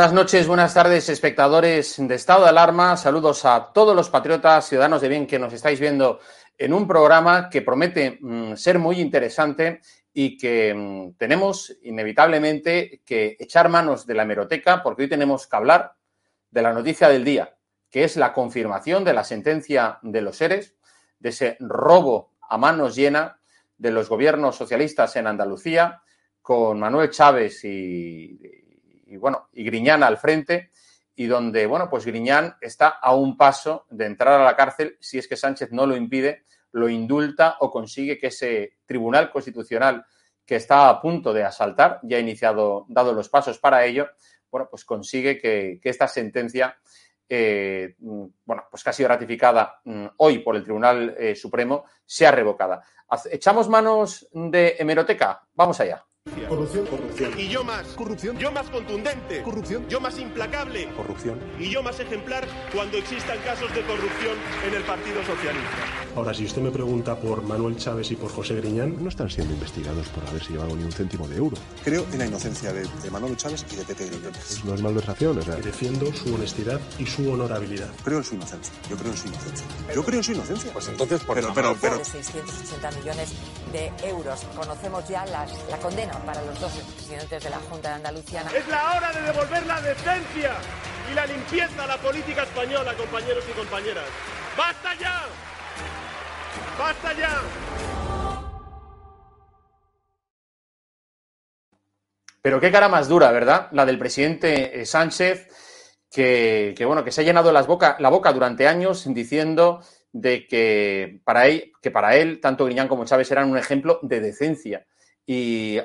Buenas noches, buenas tardes, espectadores de Estado de Alarma. Saludos a todos los patriotas, ciudadanos de bien que nos estáis viendo en un programa que promete mm, ser muy interesante y que mm, tenemos inevitablemente que echar manos de la hemeroteca porque hoy tenemos que hablar de la noticia del día, que es la confirmación de la sentencia de los seres, de ese robo a manos llena de los gobiernos socialistas en Andalucía, con Manuel Chávez y, y, bueno, y Griñán al frente, y donde, bueno, pues Griñán está a un paso de entrar a la cárcel si es que Sánchez no lo impide, lo indulta o consigue que ese Tribunal Constitucional que está a punto de asaltar, ya ha iniciado, dado los pasos para ello, bueno, pues consigue que, esta sentencia, eh, bueno, pues que ha sido ratificada mm, hoy por el Tribunal eh, Supremo, sea revocada. ¿Echamos manos de hemeroteca? Vamos allá. Corrupción, corrupción. Y yo más. Corrupción. Yo más contundente. Corrupción. Yo más implacable. Corrupción. Y yo más ejemplar cuando existan casos de corrupción en el Partido Socialista. Ahora, si usted me pregunta por Manuel Chávez y por José Griñán, no están siendo investigados por haberse llevado ni un céntimo de euro. Creo en la inocencia de, de Manuel Chávez y de Pepe Grillo. No es malversación, o sea. defiendo su honestidad y su honorabilidad. Creo en su inocencia. Yo creo en su inocencia. Yo creo en su inocencia. Pues entonces, por pero, pero, pero, de 680 millones de euros. Conocemos ya las- la condena para los dos presidentes de la Junta de Andalucía. Es la hora de devolver la decencia y la limpieza a la política española, compañeros y compañeras. ¡Basta ya! ¡Basta ya! Pero qué cara más dura, ¿verdad? La del presidente eh, Sánchez, que, que, bueno, que se ha llenado las boca, la boca durante años diciendo de que para, él, que para él, tanto Griñán como Chávez eran un ejemplo de decencia y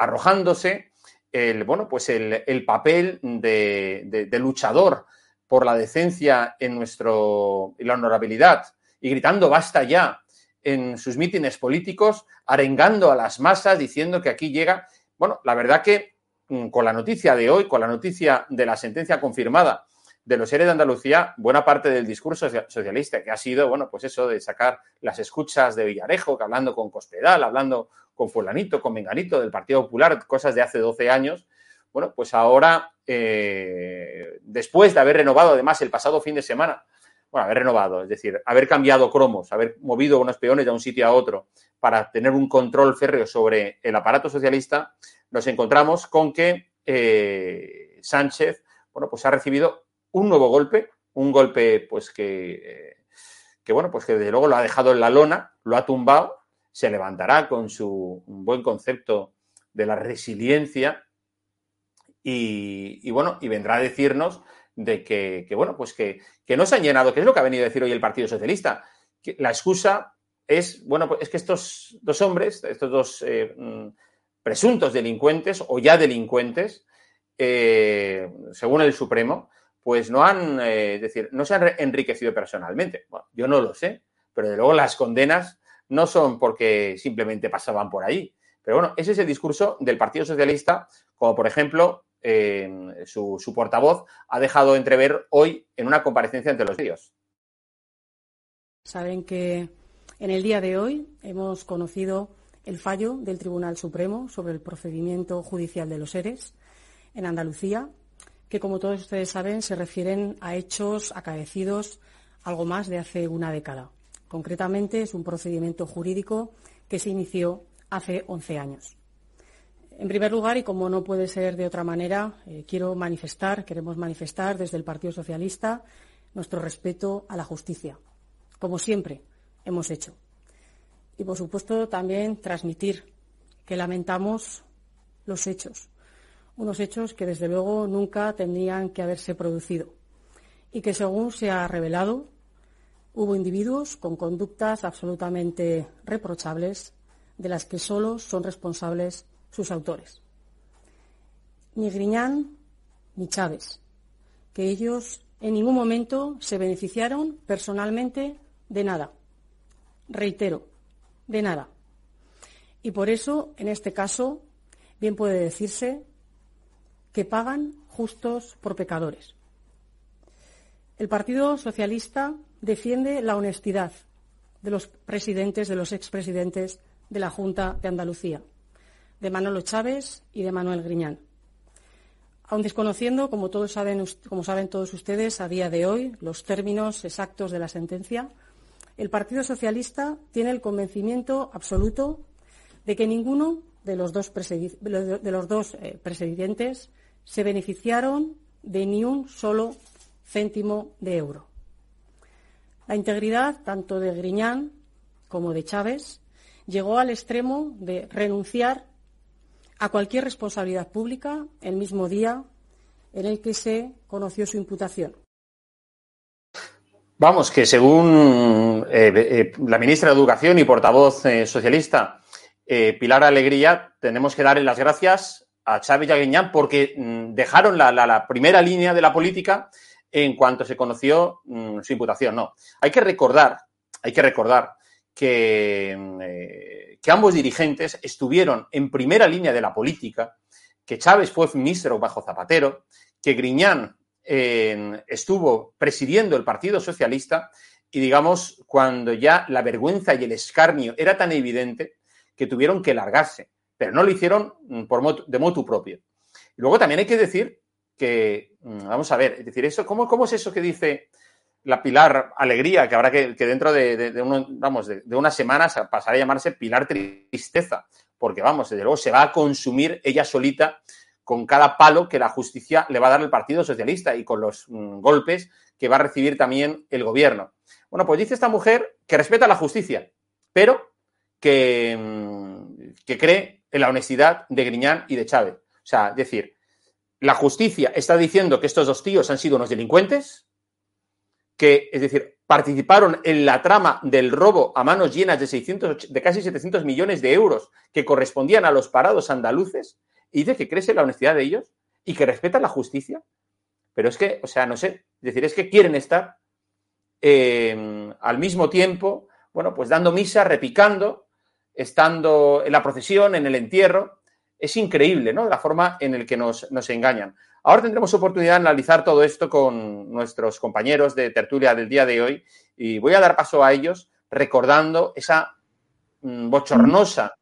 arrojándose el, bueno, pues el, el papel de, luchador por la decencia en nuestro, y la honorabilidad y gritando basta ya en sus mítines políticos, arengando a las masas, diciendo que aquí llega bueno, la verdad que mm, con la noticia de hoy, con la noticia de la sentencia confirmada de los seres de Andalucía, buena parte del discurso socialista, que ha sido, bueno, pues eso de sacar las escuchas de Villarejo, que hablando con Cospedal, hablando con fulanito, con Menganito del Partido Popular, cosas de hace 12 años, bueno, pues ahora, eh, después de haber renovado además el pasado fin de semana, bueno, haber renovado, es decir, haber cambiado cromos, haber movido unos peones de un sitio a otro para tener un control férreo sobre el aparato socialista, nos encontramos con que eh, Sánchez bueno, pues ha recibido un nuevo golpe, un golpe pues que, eh, que, bueno, pues que desde luego lo ha dejado en la lona, lo ha tumbado, se levantará con su buen concepto de la resiliencia y, bueno, y vendrá a decirnos de que, que bueno, pues que, que, no se han llenado, que es lo que ha venido a decir hoy el Partido Socialista. La excusa es, bueno, pues es que estos dos hombres, estos dos eh, mm, presuntos delincuentes o ya delincuentes, eh, según el Supremo, pues no han, eh, decir, no se han enriquecido personalmente. Bueno, yo no lo sé, pero de luego las condenas no son porque simplemente pasaban por ahí. Pero bueno, ese es el discurso del Partido Socialista, como por ejemplo eh, su, su, portavoz ha dejado entrever hoy en una comparecencia ante los medios. Saben que en el día de hoy hemos conocido el fallo del Tribunal Supremo sobre el procedimiento judicial de los seres en Andalucía, que como todos ustedes saben se refieren a hechos acaecidos algo más de hace una década. Concretamente es un procedimiento jurídico que se inició hace 11 años. En primer lugar, y como no puede ser de otra manera, eh, quiero manifestar, queremos manifestar desde el Partido Socialista nuestro respeto a la justicia, como siempre hemos hecho. Y, por supuesto, también transmitir que lamentamos los hechos, unos hechos que, desde luego, nunca tendrían que haberse producido y que, según se ha revelado, hubo individuos con conductas absolutamente reprochables de las que solo son responsables sus autores. Ni Griñán ni Chávez, que ellos en ningún momento se beneficiaron personalmente de nada. Reitero, de nada. Y por eso, en este caso, bien puede decirse que pagan justos por pecadores. El Partido Socialista defiende la honestidad de los presidentes, de los expresidentes de la Junta de Andalucía de Manolo Chávez y de Manuel Griñán. Aun desconociendo, como, todos saben, como saben todos ustedes, a día de hoy los términos exactos de la sentencia, el Partido Socialista tiene el convencimiento absoluto de que ninguno de los dos, de los dos eh, presidentes se beneficiaron de ni un solo céntimo de euro. La integridad tanto de Griñán como de Chávez llegó al extremo de renunciar a cualquier responsabilidad pública el mismo día en el que se conoció su imputación. Vamos, que según eh, eh, la ministra de Educación y portavoz eh, socialista, Pilar Alegría, tenemos que darle las gracias a Chávez y a porque mm, dejaron la, la, primera línea de la política en cuanto se conoció mm, su imputación. No, hay que recordar, hay que recordar que mm, que ambos dirigentes estuvieron en primera línea de la política, que Chávez fue ministro bajo Zapatero, que Griñán eh, estuvo presidiendo el Partido Socialista y, digamos, cuando ya la vergüenza y el escarnio era tan evidente que tuvieron que largarse, pero no lo hicieron mm, de motu propio. Y luego también hay que decir que, mm, vamos a ver, es decir, eso, ¿cómo, cómo es eso que dice la Pilar Alegría, que habrá que, dentro de, uno, vamos, de, unas semanas pasará a llamarse Pilar Tristeza, porque vamos, desde luego se va a consumir ella solita con cada palo que la justicia le va a dar el Partido Socialista y con los mm, golpes que va a recibir también el gobierno. Bueno, pues dice esta mujer que respeta la justicia, pero que, que cree en la honestidad de Griñán y de Chávez. O sea, decir, la justicia está diciendo que estos dos tíos han sido unos delincuentes, que, es decir, participaron en la trama del robo a manos llenas de, 600, de casi 700 millones de euros que correspondían a los parados andaluces y dice que crece la honestidad de ellos y que respetan la justicia. Pero es que, o sea, no sé, es decir, es que quieren estar eh, al mismo tiempo, bueno, pues dando misa, repicando, estando en la procesión, en el entierro. Es increíble, ¿no? La forma en la que nos, nos engañan. Ahora tendremos oportunidad de analizar todo esto con nuestros compañeros de tertulia del día de hoy y voy a dar paso a ellos recordando esa mm, bochornosa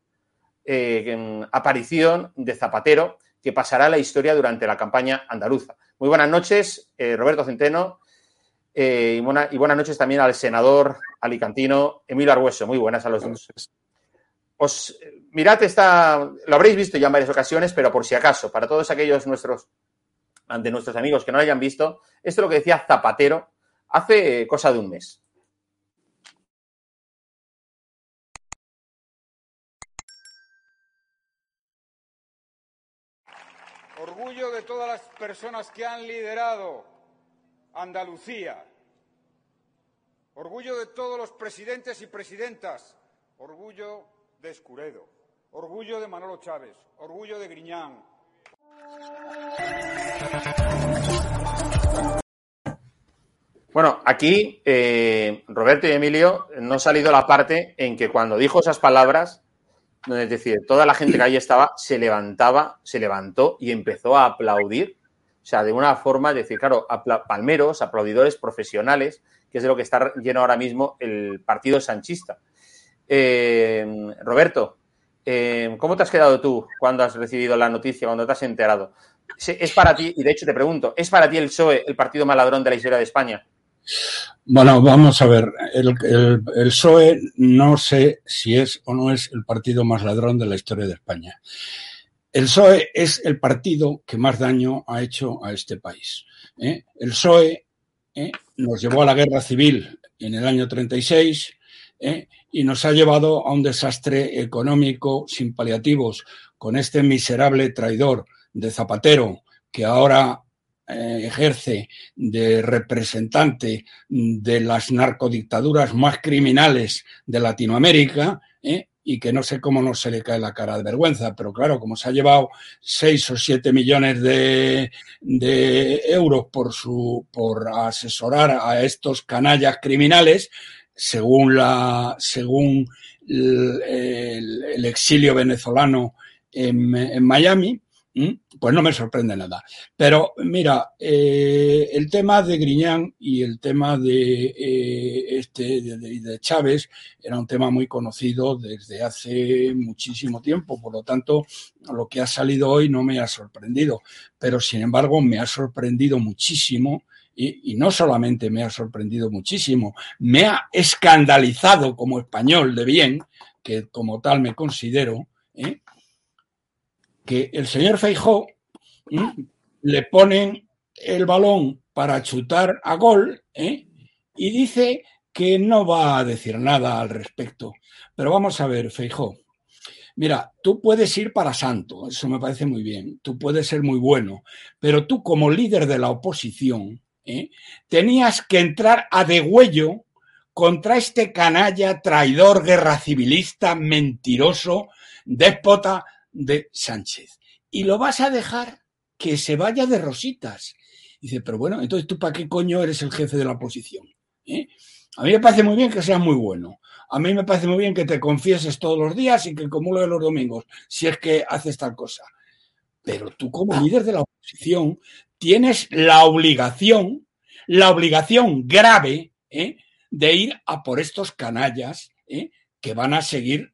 eh, aparición de Zapatero que pasará a la historia durante la campaña andaluza. Muy buenas noches, eh, Roberto Centeno, eh, y, y, buenas noches también al senador alicantino Emilio Argueso. Muy buenas a los dos. Os, mirad, esta, lo habréis visto ya en varias ocasiones, pero por si acaso, para todos aquellos nuestros ante nuestros amigos que no lo hayan visto, esto es lo que decía Zapatero hace cosa de un mes. Orgullo de todas las personas que han liderado Andalucía. Orgullo de todos los presidentes y presidentas. Orgullo de Escuredo. Orgullo de Manolo Chávez. Orgullo de Griñán. Bueno, aquí eh, Roberto y Emilio no ha salido la parte en que cuando dijo esas palabras, es decir, toda la gente que ahí estaba se levantaba, se levantó y empezó a aplaudir. O sea, de una forma, de decir, claro, palmeros, aplaudidores profesionales, que es de lo que está lleno ahora mismo el partido sanchista. Eh, Roberto, eh, ¿cómo te has quedado tú cuando has recibido la noticia, cuando te has enterado? ¿Es para ti, y de hecho te pregunto, ¿es para ti el PSOE el partido maladrón de la historia de España? Bueno, vamos a ver. El, el, PSOE no sé si es o no es el partido más ladrón de la historia de España. El PSOE es el partido que más daño ha hecho a este país. ¿eh? El PSOE ¿eh? nos llevó a la guerra civil en el año 36 ¿eh? Y nos ha llevado a un desastre económico sin paliativos con este miserable traidor de Zapatero que ahora eh, ejerce de representante de las narcodictaduras más criminales de Latinoamérica, ¿eh? y que no sé cómo no se le cae la cara de vergüenza, pero claro, como se ha llevado seis o siete millones de, de euros por, su, por asesorar a estos canallas criminales, según, la, según el, exilio venezolano en, en Miami, pues no me sorprende nada. Pero mira, eh, el tema de Griñán y el tema de, eh, este, de, de, Chávez era un tema muy conocido desde hace muchísimo tiempo. Por lo tanto, lo que ha salido hoy no me ha sorprendido. Pero sin embargo, me ha sorprendido muchísimo. Y, no solamente me ha sorprendido muchísimo, me ha escandalizado como español de bien, que como tal me considero, ¿eh? que el señor Feijó le ponen el balón para chutar a gol ¿eh? y dice que no va a decir nada al respecto. Pero vamos a ver, Feijó. Mira, tú puedes ir para santo, eso me parece muy bien, tú puedes ser muy bueno, pero tú como líder de la oposición ¿eh? tenías que entrar a degüello contra este canalla, traidor, guerra civilista, mentiroso, déspota, de Sánchez. Y lo vas a dejar que se vaya de rositas. Dice, pero bueno, entonces tú para qué coño eres el jefe de la oposición? ¿Eh? A mí me parece muy bien que seas muy bueno. A mí me parece muy bien que te confieses todos los días y que comulgues los domingos, si es que haces tal cosa. Pero tú como líder de la oposición tienes la obligación, la obligación grave ¿eh? de ir a por estos canallas ¿eh? que van a seguir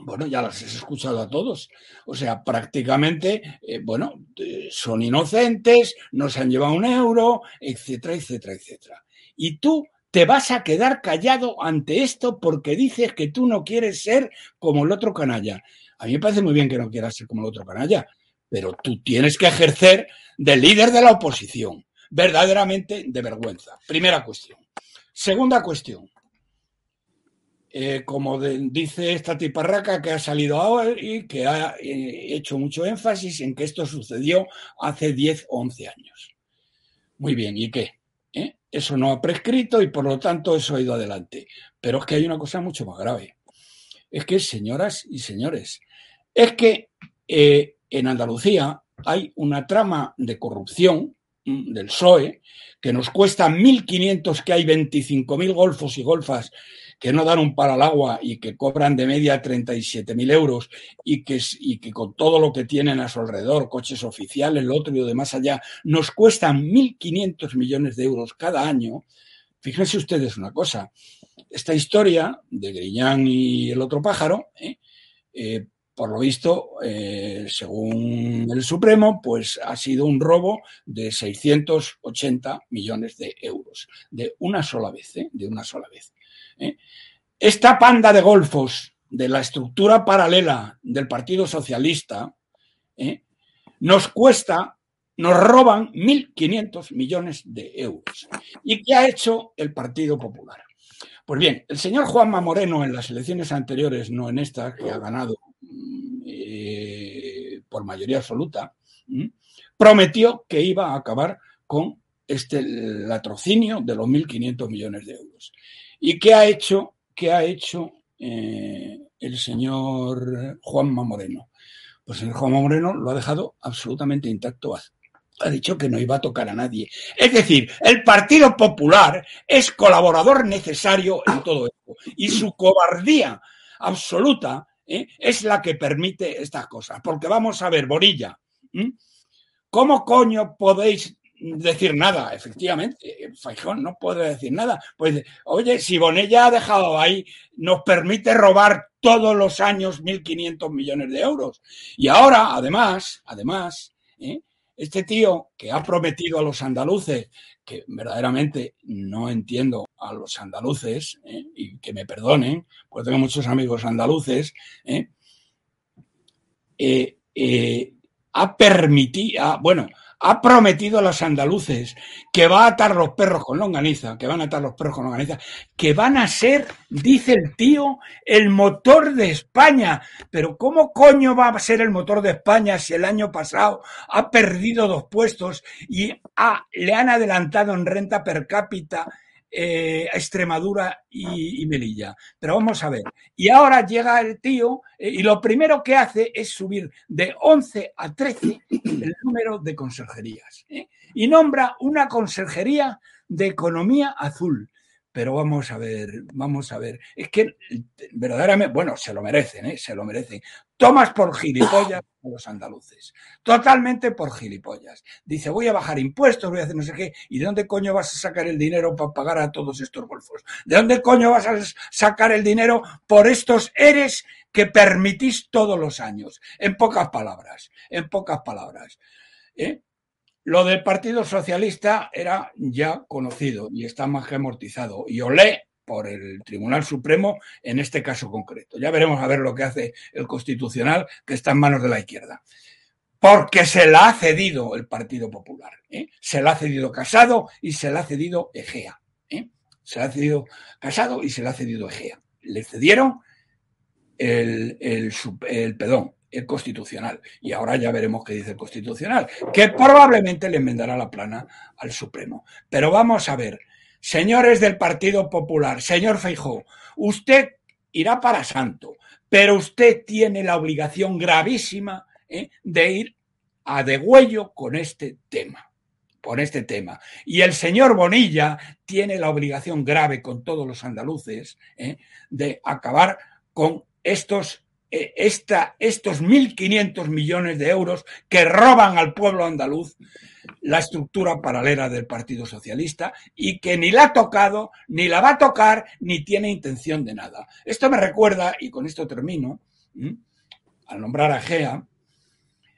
bueno, ya las has escuchado a todos. O sea, prácticamente, eh, bueno, son inocentes, no se han llevado un euro, etcétera, etcétera, etcétera. Y tú te vas a quedar callado ante esto porque dices que tú no quieres ser como el otro canalla. A mí me parece muy bien que no quieras ser como el otro canalla, pero tú tienes que ejercer de líder de la oposición, verdaderamente de vergüenza. Primera cuestión. Segunda cuestión eh, como dice esta tiparraca que ha salido ahora y que ha eh, hecho mucho énfasis en que esto sucedió hace 10 o 11 años. Muy bien, ¿y qué? ¿Eh? Eso no ha prescrito y por lo tanto eso ha ido adelante. Pero es que hay una cosa mucho más grave. Es que, señoras y señores, es que en Andalucía hay una trama de corrupción mm, del PSOE que nos cuesta 1.500, que hay 25.000 golfos y golfas que no dan un palo al agua y que cobran de media 37.000 euros y que, y que con todo lo que tienen a su alrededor, coches oficiales, lo otro y lo de más allá, nos cuestan 1.500 millones de euros cada año, fíjense ustedes una cosa, esta historia de Griñán y el otro pájaro, ¿eh? Eh, por lo visto, eh, según el Supremo, pues ha sido un robo de 680 millones de euros, de una sola vez, ¿eh? de una sola vez. ¿eh? Esta panda de golfos de la estructura paralela del Partido Socialista nos cuesta nos roban 1.500 millones de euros. ¿Y qué ha hecho el Partido Popular? Pues bien, el señor Juanma Moreno en las elecciones anteriores, no en esta, que ha ganado eh, por mayoría absoluta, prometió que iba a acabar con este latrocinio de los 1.500 millones de euros. ¿Y qué ha hecho, qué ha hecho eh, el señor Juanma Moreno? Pues el Juanma Moreno lo ha dejado absolutamente intacto. Ha dicho que no iba a tocar a nadie. Es decir, el Partido Popular es colaborador necesario en todo esto. Y su cobardía absoluta ¿eh? es la que permite estas cosas. Porque vamos a ver, Borilla, ¿cómo coño podéis decir nada, efectivamente. Fajón no puede decir nada. Pues, oye, si Bonella ha dejado ahí, nos permite robar todos los años 1.500 millones de euros. Y ahora, además, además, ¿eh? Este tío que ha prometido a los andaluces, que verdaderamente no entiendo a los andaluces, ¿eh? y que me perdonen, pues tengo muchos amigos andaluces, ¿eh? ha permitido, bueno, ha prometido a los andaluces que va a atar los perros con longaniza, que van a atar los perros con longaniza, que van a ser, dice el tío, el motor de España. Pero ¿cómo coño va a ser el motor de España si el año pasado ha perdido dos puestos y le han adelantado en renta per cápita eh, Extremadura y, Melilla. Pero vamos a ver. Y ahora llega el tío eh, y lo primero que hace es subir de 11 a 13 el número de conserjerías. ¿eh? Y nombra una conserjería de economía azul. Pero vamos a ver, vamos a ver. Es que verdaderamente, bueno, se lo merecen, ¿eh? se lo merecen. Tomas por gilipollas a los andaluces. Totalmente por gilipollas. Dice, voy a bajar impuestos, voy a hacer no sé qué. ¿Y de dónde coño vas a sacar el dinero para pagar a todos estos golfos? ¿De dónde coño vas a sacar el dinero por estos eres que permitís todos los años? En pocas palabras, en pocas palabras. ¿Eh? Lo del Partido Socialista era ya conocido y está más que amortizado. Y olé por el Tribunal Supremo en este caso concreto. Ya veremos a ver lo que hace el Constitucional, que está en manos de la izquierda. Porque se la ha cedido el Partido Popular. ¿eh? Se la ha cedido Casado y se la ha cedido Egea. ¿eh? Se la ha cedido Casado y se la ha cedido Egea. Le cedieron el, el, el pedón, el constitucional. Y ahora ya veremos qué dice el constitucional, que probablemente le enmendará la plana al Supremo. Pero vamos a ver, señores del Partido Popular, señor Feijó, usted irá para santo, pero usted tiene la obligación gravísima ¿eh? de ir a degüello con este tema con este tema. Y el señor Bonilla tiene la obligación grave con todos los andaluces ¿eh? de acabar con estos esta, estos 1.500 millones de euros que roban al pueblo andaluz la estructura paralela del Partido Socialista y que ni la ha tocado, ni la va a tocar, ni tiene intención de nada. Esto me recuerda, y con esto termino, al nombrar a Egea,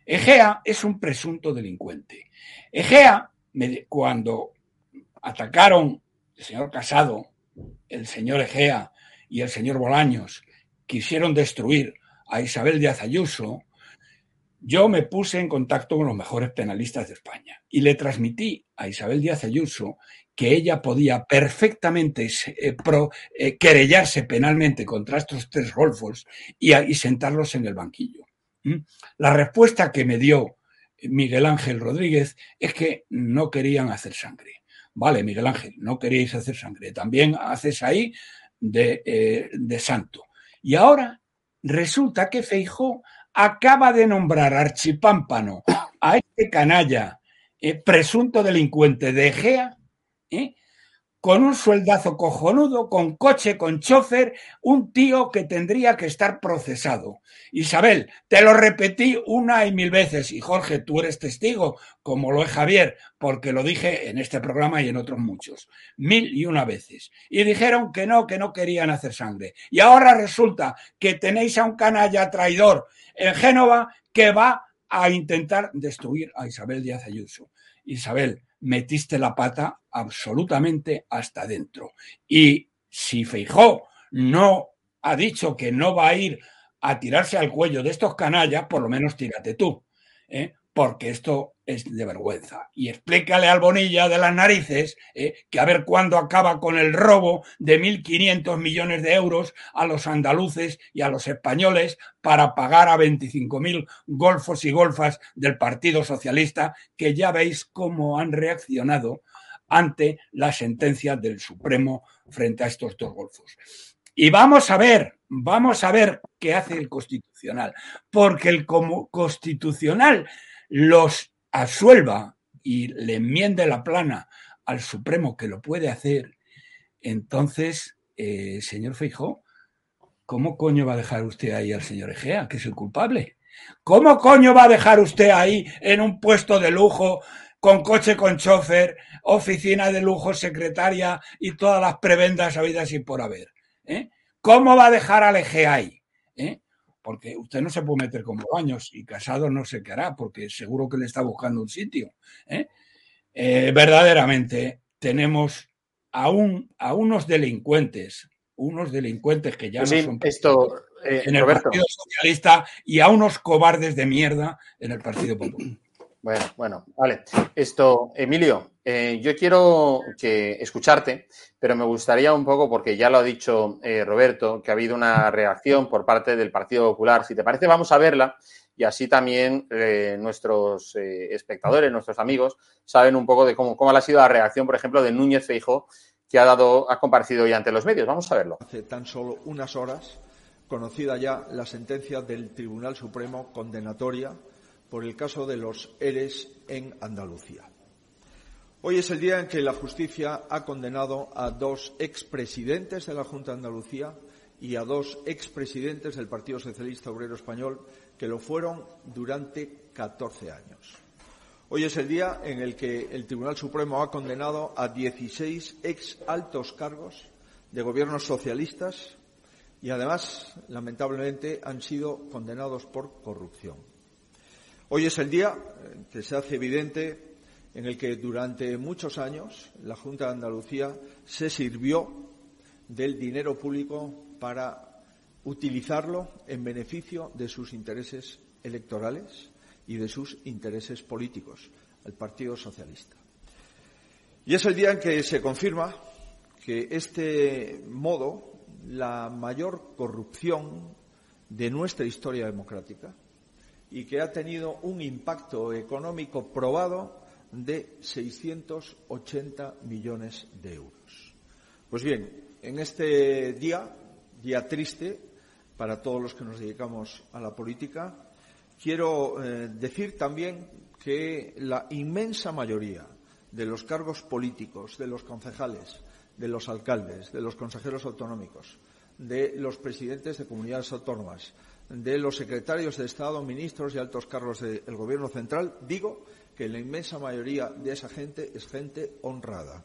Egea es un presunto delincuente. Egea, cuando atacaron el señor Casado, el señor Egea y el señor Bolaños, quisieron destruir a Isabel Díaz Ayuso, yo me puse en contacto con los mejores penalistas de España y le transmití a Isabel Díaz Ayuso que ella podía perfectamente eh, eh, querellarse penalmente contra estos tres golfos y, sentarlos en el banquillo. La respuesta que me dio Miguel Ángel Rodríguez es que no querían hacer sangre. Vale, Miguel Ángel, no queríais hacer sangre. También haces ahí de, eh, de santo. Y ahora resulta que Feijó acaba de nombrar archipámpano a este canalla eh, presunto delincuente de Egea, eh, con un sueldazo cojonudo, con coche, con chofer, un tío que tendría que estar procesado. Isabel, te lo repetí una y mil veces, y Jorge, tú eres testigo, como lo es Javier, porque lo dije en este programa y en otros muchos, mil y una veces. Y dijeron que no, que no querían hacer sangre. Y ahora resulta que tenéis a un canalla traidor en Génova que va a intentar destruir a Isabel Díaz Ayuso. Isabel, metiste la pata absolutamente hasta dentro. Y si Feijó no ha dicho que no va a ir a tirarse al cuello de estos canallas, por lo menos tírate tú. ¿eh? Porque esto es de vergüenza. Y explícale al Bonilla de las narices eh, que a ver cuándo acaba con el robo de 1.500 millones de euros a los andaluces y a los españoles para pagar a 25.000 golfos y golfas del Partido Socialista, que ya veis cómo han reaccionado ante la sentencia del Supremo frente a estos dos golfos. Y vamos a ver, vamos a ver qué hace el Constitucional, porque el Constitucional los asuelva y le enmiende la plana al Supremo que lo puede hacer, entonces, eh, señor Feijó, ¿cómo coño va a dejar usted ahí al señor Egea, que es el culpable? ¿Cómo coño va a dejar usted ahí en un puesto de lujo, con coche con chofer, oficina de lujo, secretaria y todas las prebendas habidas y por haber? ¿eh? ¿Cómo va a dejar al Egea ahí? Porque usted no se puede meter como baños y casado no sé qué hará, porque seguro que le está buscando un sitio. ¿eh? Eh, verdaderamente tenemos a, a unos delincuentes, unos delincuentes que ya no son esto, eh, en el Partido Socialista y a unos cobardes de mierda en el Partido Popular. Bueno, bueno, vale. Esto, Emilio, eh, yo quiero que escucharte, pero me gustaría un poco, porque ya lo ha dicho eh, Roberto, que ha habido una reacción por parte del Partido Popular. Si te parece, vamos a verla y así también eh, nuestros espectadores, nuestros amigos, saben un poco de cómo, ha sido la reacción, por ejemplo, de Núñez Feijo, que ha dado, ha comparecido hoy ante los medios. Vamos a verlo. Hace tan solo unas horas, conocida ya la sentencia del Tribunal Supremo condenatoria por el caso de los ERES en Andalucía. Hoy es el día en que la justicia ha condenado a dos expresidentes de la Junta de Andalucía y a dos expresidentes del Partido Socialista Obrero Español que lo fueron durante 14 años. Hoy es el día en el que el Tribunal Supremo ha condenado a 16 ex altos cargos de gobiernos socialistas y además, lamentablemente, han sido condenados por corrupción. Hoy es el día que se hace evidente en el que durante muchos años la Junta de Andalucía se sirvió del dinero público para utilizarlo en beneficio de sus intereses electorales y de sus intereses políticos, el Partido Socialista. Y es el día en que se confirma que este modo, la mayor corrupción de nuestra historia democrática, y que ha tenido un impacto económico probado de 680 millones de euros. Pues bien, en este día, día triste para todos los que nos dedicamos a la política, quiero eh, decir también que la inmensa mayoría de los cargos políticos, de los concejales, de los alcaldes, de los consejeros autonómicos, de los presidentes de comunidades autónomas, de los secretarios de Estado, ministros y altos cargos del Gobierno central, digo que la inmensa mayoría de esa gente es gente honrada.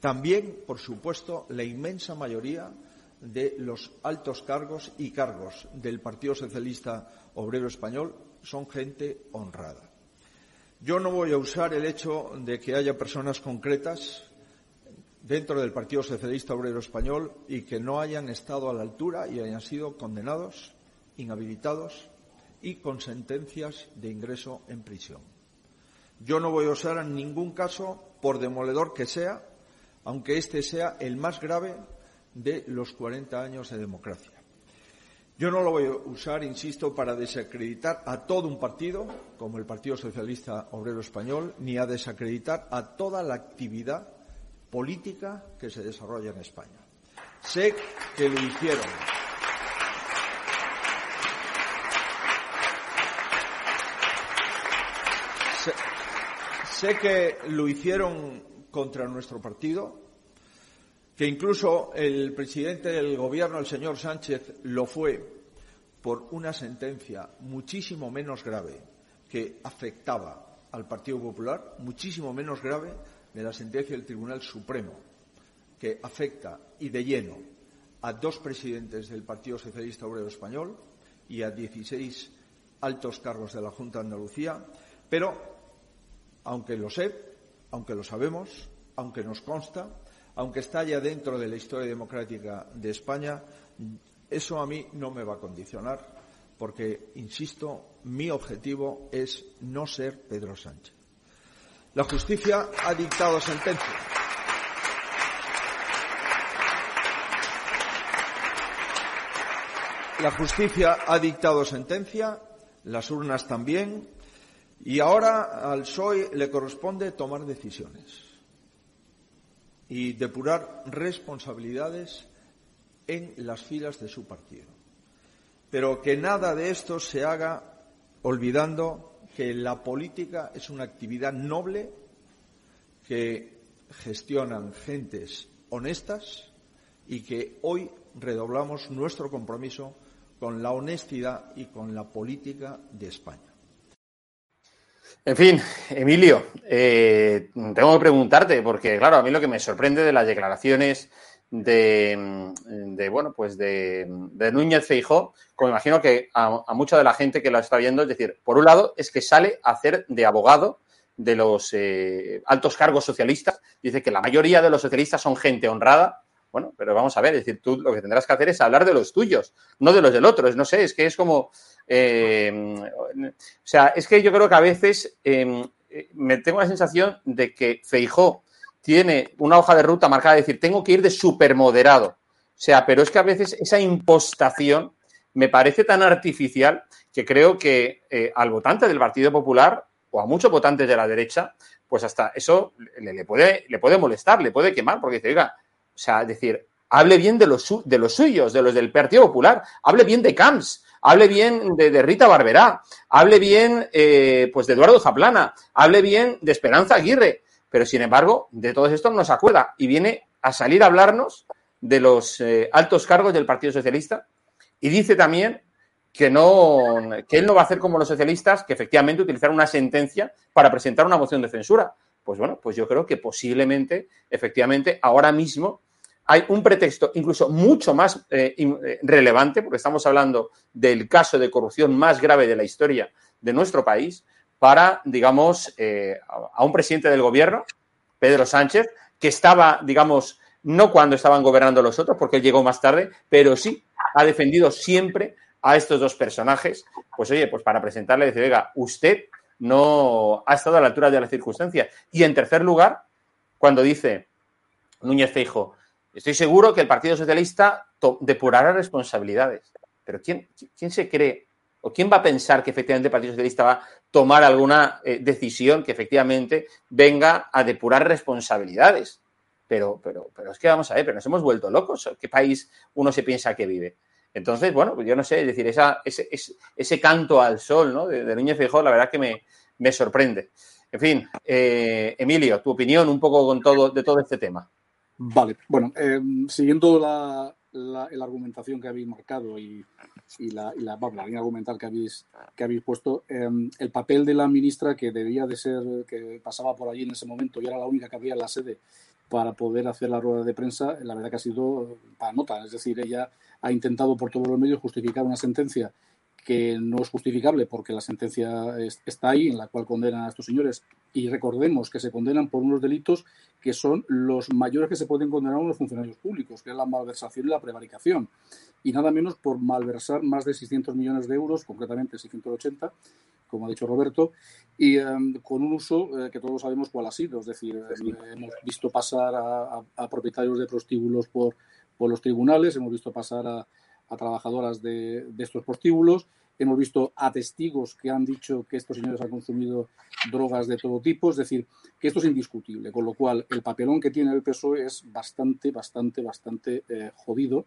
También, por supuesto, la inmensa mayoría de los altos cargos y cargos del Partido Socialista Obrero Español son gente honrada. Yo no voy a usar el hecho de que haya personas concretas dentro del Partido Socialista Obrero Español y que no hayan estado a la altura y hayan sido condenados inhabilitados y con sentencias de ingreso en prisión. Yo no voy a usar en ningún caso, por demoledor que sea, aunque este sea el más grave de los 40 años de democracia. Yo no lo voy a usar, insisto, para desacreditar a todo un partido, como el Partido Socialista Obrero Español, ni a desacreditar a toda la actividad política que se desarrolla en España. Sé que lo hicieron. Sé que lo hicieron contra nuestro partido, que incluso el presidente del Gobierno, el señor Sánchez, lo fue por una sentencia muchísimo menos grave que afectaba al Partido Popular, muchísimo menos grave de la sentencia del Tribunal Supremo, que afecta y de lleno a dos presidentes del Partido Socialista Obrero Español y a 16 altos cargos de la Junta de Andalucía, pero aunque lo sé, aunque lo sabemos, aunque nos consta, aunque está ya dentro de la historia democrática de España, eso a mí no me va a condicionar porque, insisto, mi objetivo es no ser Pedro Sánchez. La justicia ha dictado sentencia. La justicia ha dictado sentencia, las urnas también, y ahora al PSOE le corresponde tomar decisiones y depurar responsabilidades en las filas de su partido. Pero que nada de esto se haga olvidando que la política es una actividad noble que gestionan gentes honestas y que hoy redoblamos nuestro compromiso con la honestidad y con la política de España. En fin, Emilio, eh, tengo que preguntarte, porque claro, a mí lo que me sorprende de las declaraciones de, bueno, pues de, Núñez Feijó, como imagino que a, mucha de la gente que lo está viendo, es decir, por un lado es que sale a hacer de abogado de los eh, altos cargos socialistas, dice que la mayoría de los socialistas son gente honrada, bueno, pero vamos a ver, es decir, tú lo que tendrás que hacer es hablar de los tuyos, no de los del otro. No sé, es que es como. Eh, o sea, es que yo creo que a veces em, me tengo la sensación de que Feijó tiene una hoja de ruta marcada de decir, tengo que ir de supermoderado. O sea, pero es que a veces esa impostación me parece tan artificial que creo que eh, al votante del Partido Popular o a muchos votantes de la derecha, pues hasta eso le, puede, le puede molestar, le puede quemar, porque dice, oiga, o sea, decir, hable bien de los, de los suyos, de los del Partido Popular, hable bien de Camps, hable bien de, Rita Barberá, hable bien eh, pues de Eduardo Zaplana, hable bien de Esperanza Aguirre, pero sin embargo, de todos estos no se acuerda. Y viene a salir a hablarnos de los eh, altos cargos del Partido Socialista. Y dice también que, no, que él no va a hacer como los socialistas, que efectivamente utilizar una sentencia para presentar una moción de censura. Pues bueno, pues yo creo que posiblemente, efectivamente, ahora mismo hay un pretexto incluso mucho más eh, eh, relevante, porque estamos hablando del caso de corrupción más grave de la historia de nuestro país, para, digamos, eh, a un presidente del gobierno, Pedro Sánchez, que estaba, digamos, no cuando estaban gobernando los otros, porque él llegó más tarde, pero sí ha defendido siempre a estos dos personajes. Pues oye, pues para presentarle, decir, oiga, usted no ha estado a la altura de las circunstancias. Y en tercer lugar, cuando dice Núñez Feijo, Estoy seguro que el Partido Socialista depurará responsabilidades. Pero ¿quién, ¿quién se cree o quién va a pensar que efectivamente el Partido Socialista va a tomar alguna eh, decisión que efectivamente venga a depurar responsabilidades? Pero, pero, pero es que vamos a ver, pero nos hemos vuelto locos. ¿Qué país uno se piensa que vive? Entonces, bueno, pues yo no sé, es decir, esa, ese, ese, canto al sol ¿no? de, de Núñez la verdad que me, me sorprende. En fin, eh, Emilio, tu opinión un poco con todo, de todo este tema. Vale, bueno, em, siguiendo la, la, argumentación que habéis marcado y, y, la, y la, línea argumental que habéis, que habéis puesto, em, el papel de la ministra que debía de ser, que pasaba por allí en ese momento y era la única que había en la sede para poder hacer la rueda de prensa, la verdad que ha sido para nota. Es decir, ella ha intentado por todos los medios justificar una sentencia que no es justificable porque la sentencia está ahí en la cual condenan a estos señores. Y recordemos que se condenan por unos delitos que son los mayores que se pueden condenar a unos funcionarios públicos, que es la malversación y la prevaricación. Y nada menos por malversar más de 600 millones de euros, concretamente 680, como ha dicho Roberto, y em, con un uso eh, que todos sabemos cuál ha sido, es decir, eh, hemos visto pasar a, propietarios de prostíbulos por, por los tribunales, hemos visto pasar a a trabajadoras de, estos prostíbulos. Hemos visto a testigos que han dicho que estos señores han consumido drogas de todo tipo, es decir, que esto es indiscutible, con lo cual el papelón que tiene el PSOE es bastante, bastante, bastante eh, jodido.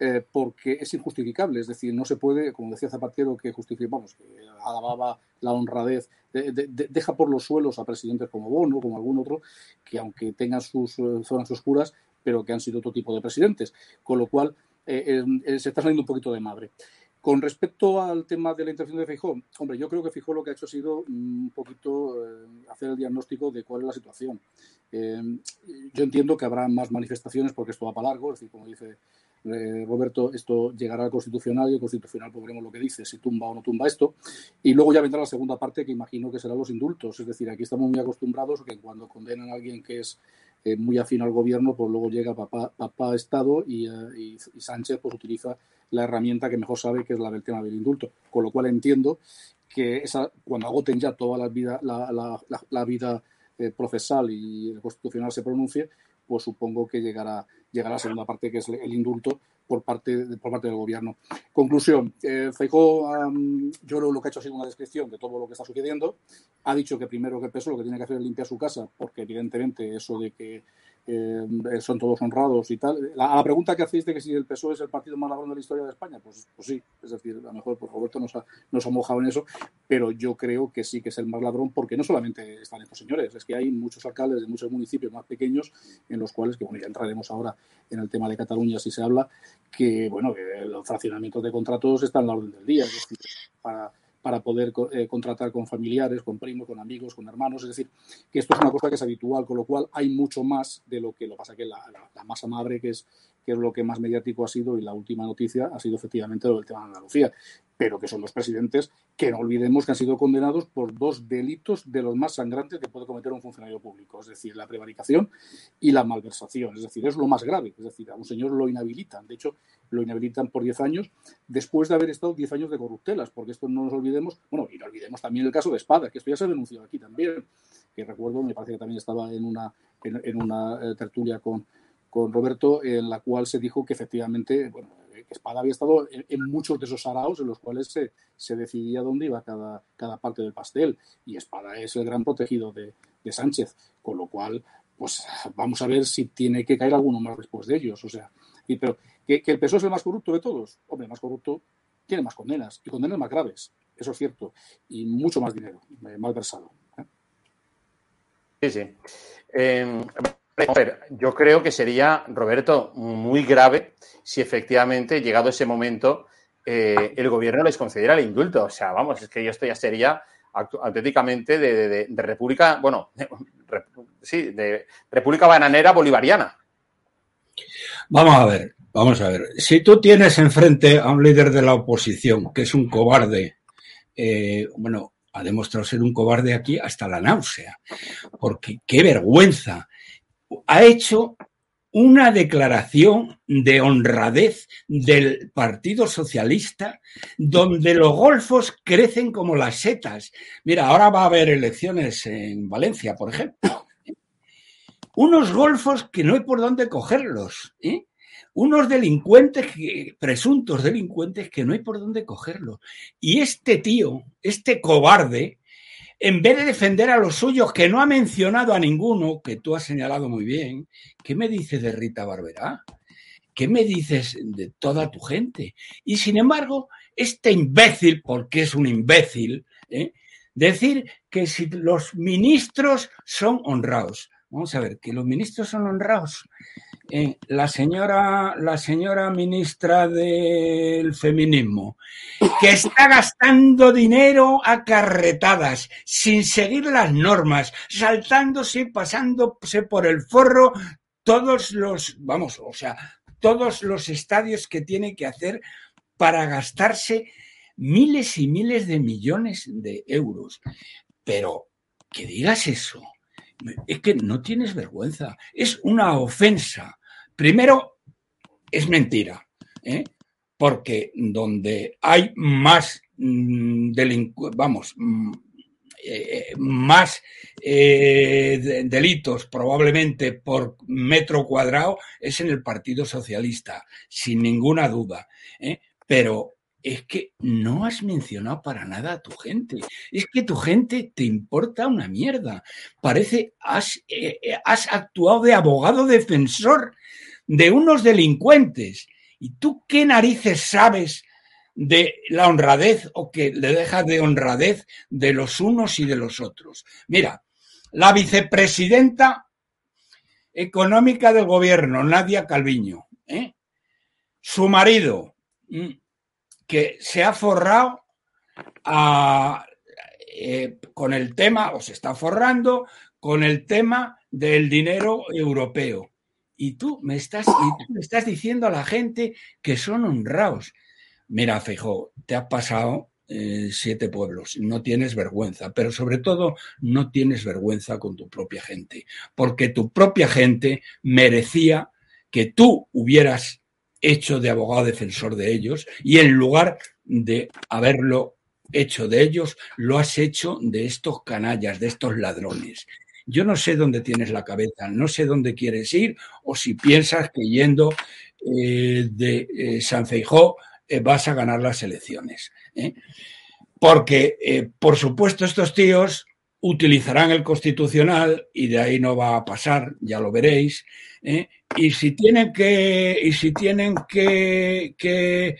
Eh, porque es injustificable, es decir, no se puede, como decía Zapatero, que justificamos, alababa la honradez, deja por los suelos a presidentes como Bono, como algún otro, que aunque tengan sus eh, zonas oscuras, pero que han sido otro tipo de presidentes. Con lo cual, eh, eh, se está saliendo un poquito de madre. Con respecto al tema de la intervención de Fijó, hombre, yo creo que Fijó lo que ha hecho ha sido mm, un poquito eh, hacer el diagnóstico de cuál es la situación. yo entiendo que habrá más manifestaciones porque esto va para largo, es decir, como dice Roberto, esto llegará al Constitucional y el Constitucional pues veremos lo que dice, si tumba o no tumba esto. Y luego ya vendrá la segunda parte que imagino que serán los indultos. Es decir, aquí estamos muy acostumbrados que cuando condenan a alguien que es muy afín al gobierno, pues luego llega papá, papá Estado y, eh, Sánchez pues utiliza la herramienta que mejor sabe, que es la del tema del indulto. Con lo cual entiendo que esa, cuando agoten ya toda la vida, la, vida eh, procesal y el constitucional se pronuncie, pues supongo que llegará, llegará la segunda parte, que es el indulto por parte, por parte del gobierno. Conclusión, eh, Feijóo, yo lo, lo que ha hecho ha sido una descripción de todo lo que está sucediendo. Ha dicho que primero que el PSOE lo que tiene que hacer es limpiar su casa, porque evidentemente eso de que eh, son todos honrados y tal. La, a la pregunta que hacéis de que si el PSOE es el partido más ladrón de la historia de España, pues, pues sí, es decir, a lo mejor pues Roberto nos ha, nos ha mojado en eso, pero yo creo que sí que es el más ladrón porque no solamente están estos señores, es que hay muchos alcaldes de muchos municipios más pequeños en los cuales, que bueno, ya entraremos ahora en el tema de Cataluña si se habla, que bueno, que los fraccionamientos de contratos están en la orden del día, es decir, para para poder eh, contratar con familiares, con primos, con amigos, con hermanos. Es decir, que esto es una cosa que es habitual, con lo cual hay mucho más de lo que lo pasa que la, la madre, que es que es lo que más mediático ha sido y la última noticia ha sido efectivamente lo del tema de Andalucía, pero que son los presidentes que no olvidemos que han sido condenados por dos delitos de los más sangrantes que puede cometer un funcionario público, es decir, la prevaricación y la malversación, es decir, es lo más grave, es decir, a un señor lo inhabilitan, de hecho, lo inhabilitan por 10 años después de haber estado 10 años de corruptelas, porque esto no nos olvidemos, bueno, y no olvidemos también el caso de Espada, que esto ya se ha denunciado aquí también, que recuerdo, me parece que también estaba en una, en, una eh, tertulia con con Roberto, en la cual se dijo que efectivamente, bueno, Espada había estado en, muchos de esos araos en los cuales se, se, decidía dónde iba cada, cada parte del pastel. Y Espada es el gran protegido de, de, Sánchez, con lo cual, pues vamos a ver si tiene que caer alguno más después de ellos. O sea, y, pero que, el PSOE es el más corrupto de todos. Hombre, más corrupto tiene más condenas y condenas más graves, eso es cierto, y mucho más dinero, eh, mal versado. ¿eh? Sí, sí. Eh, yo creo que sería, Roberto, muy grave si efectivamente, llegado ese momento, eh, el gobierno les concediera el indulto. O sea, vamos, es que esto ya sería auténticamente de, república, bueno, sí, de república bananera bolivariana. Vamos a ver, vamos a ver. Si tú tienes enfrente a un líder de la oposición que es un cobarde, eh, bueno, ha demostrado ser un cobarde aquí hasta la náusea, porque qué vergüenza ha hecho una declaración de honradez del Partido Socialista donde los golfos crecen como las setas. Mira, ahora va a haber elecciones en Valencia, por ejemplo. Unos golfos que no hay por dónde cogerlos. ¿eh? Unos delincuentes, presuntos delincuentes, que no hay por dónde cogerlos. Y este tío, este cobarde, en vez de defender a los suyos, que no ha mencionado a ninguno, que tú has señalado muy bien, ¿qué me dices de Rita Barberá? ¿Qué me dices de toda tu gente? Y sin embargo, este imbécil, porque es un imbécil, ¿eh? decir que si los ministros son honrados. Vamos a ver, que los ministros son honrados. Eh, la, señora, la señora ministra del feminismo, que está gastando dinero a carretadas, sin seguir las normas, saltándose, pasándose por el forro todos los, vamos, o sea, todos los estadios que tiene que hacer para gastarse miles y miles de millones de euros. Pero que digas eso, es que no tienes vergüenza, es una ofensa Primero, es mentira, ¿eh? porque donde hay más mm, vamos, mm, eh, más eh, delitos probablemente por metro cuadrado es en el Partido Socialista, sin ninguna duda. Pero es que no has mencionado para nada a tu gente. Es que tu gente te importa una mierda. Parece, has, has actuado de abogado defensor de unos delincuentes. ¿Y tú qué narices sabes de la honradez o que le dejas de honradez de los unos y de los otros? Mira, la vicepresidenta económica del gobierno, Nadia Calviño, ¿eh? su marido, mm, que se ha forrado eh, con el tema, o se está forrando con el tema del dinero europeo y tú me estás, estás diciendo a la gente que son honrados. Mira, Feijó, te has pasado eh, siete pueblos, no tienes vergüenza, pero sobre todo no tienes vergüenza con tu propia gente, porque tu propia gente merecía que tú hubieras hecho de abogado defensor de ellos y en lugar de haberlo hecho de ellos, lo has hecho de estos canallas, de estos ladrones. Yo no sé dónde tienes la cabeza, no sé dónde quieres ir o si piensas que yendo eh, de eh, San Feijó eh, vas a ganar las elecciones. Porque, por supuesto, estos tíos utilizarán el constitucional y de ahí no va a pasar, ya lo veréis. Y si tienen que, y si tienen que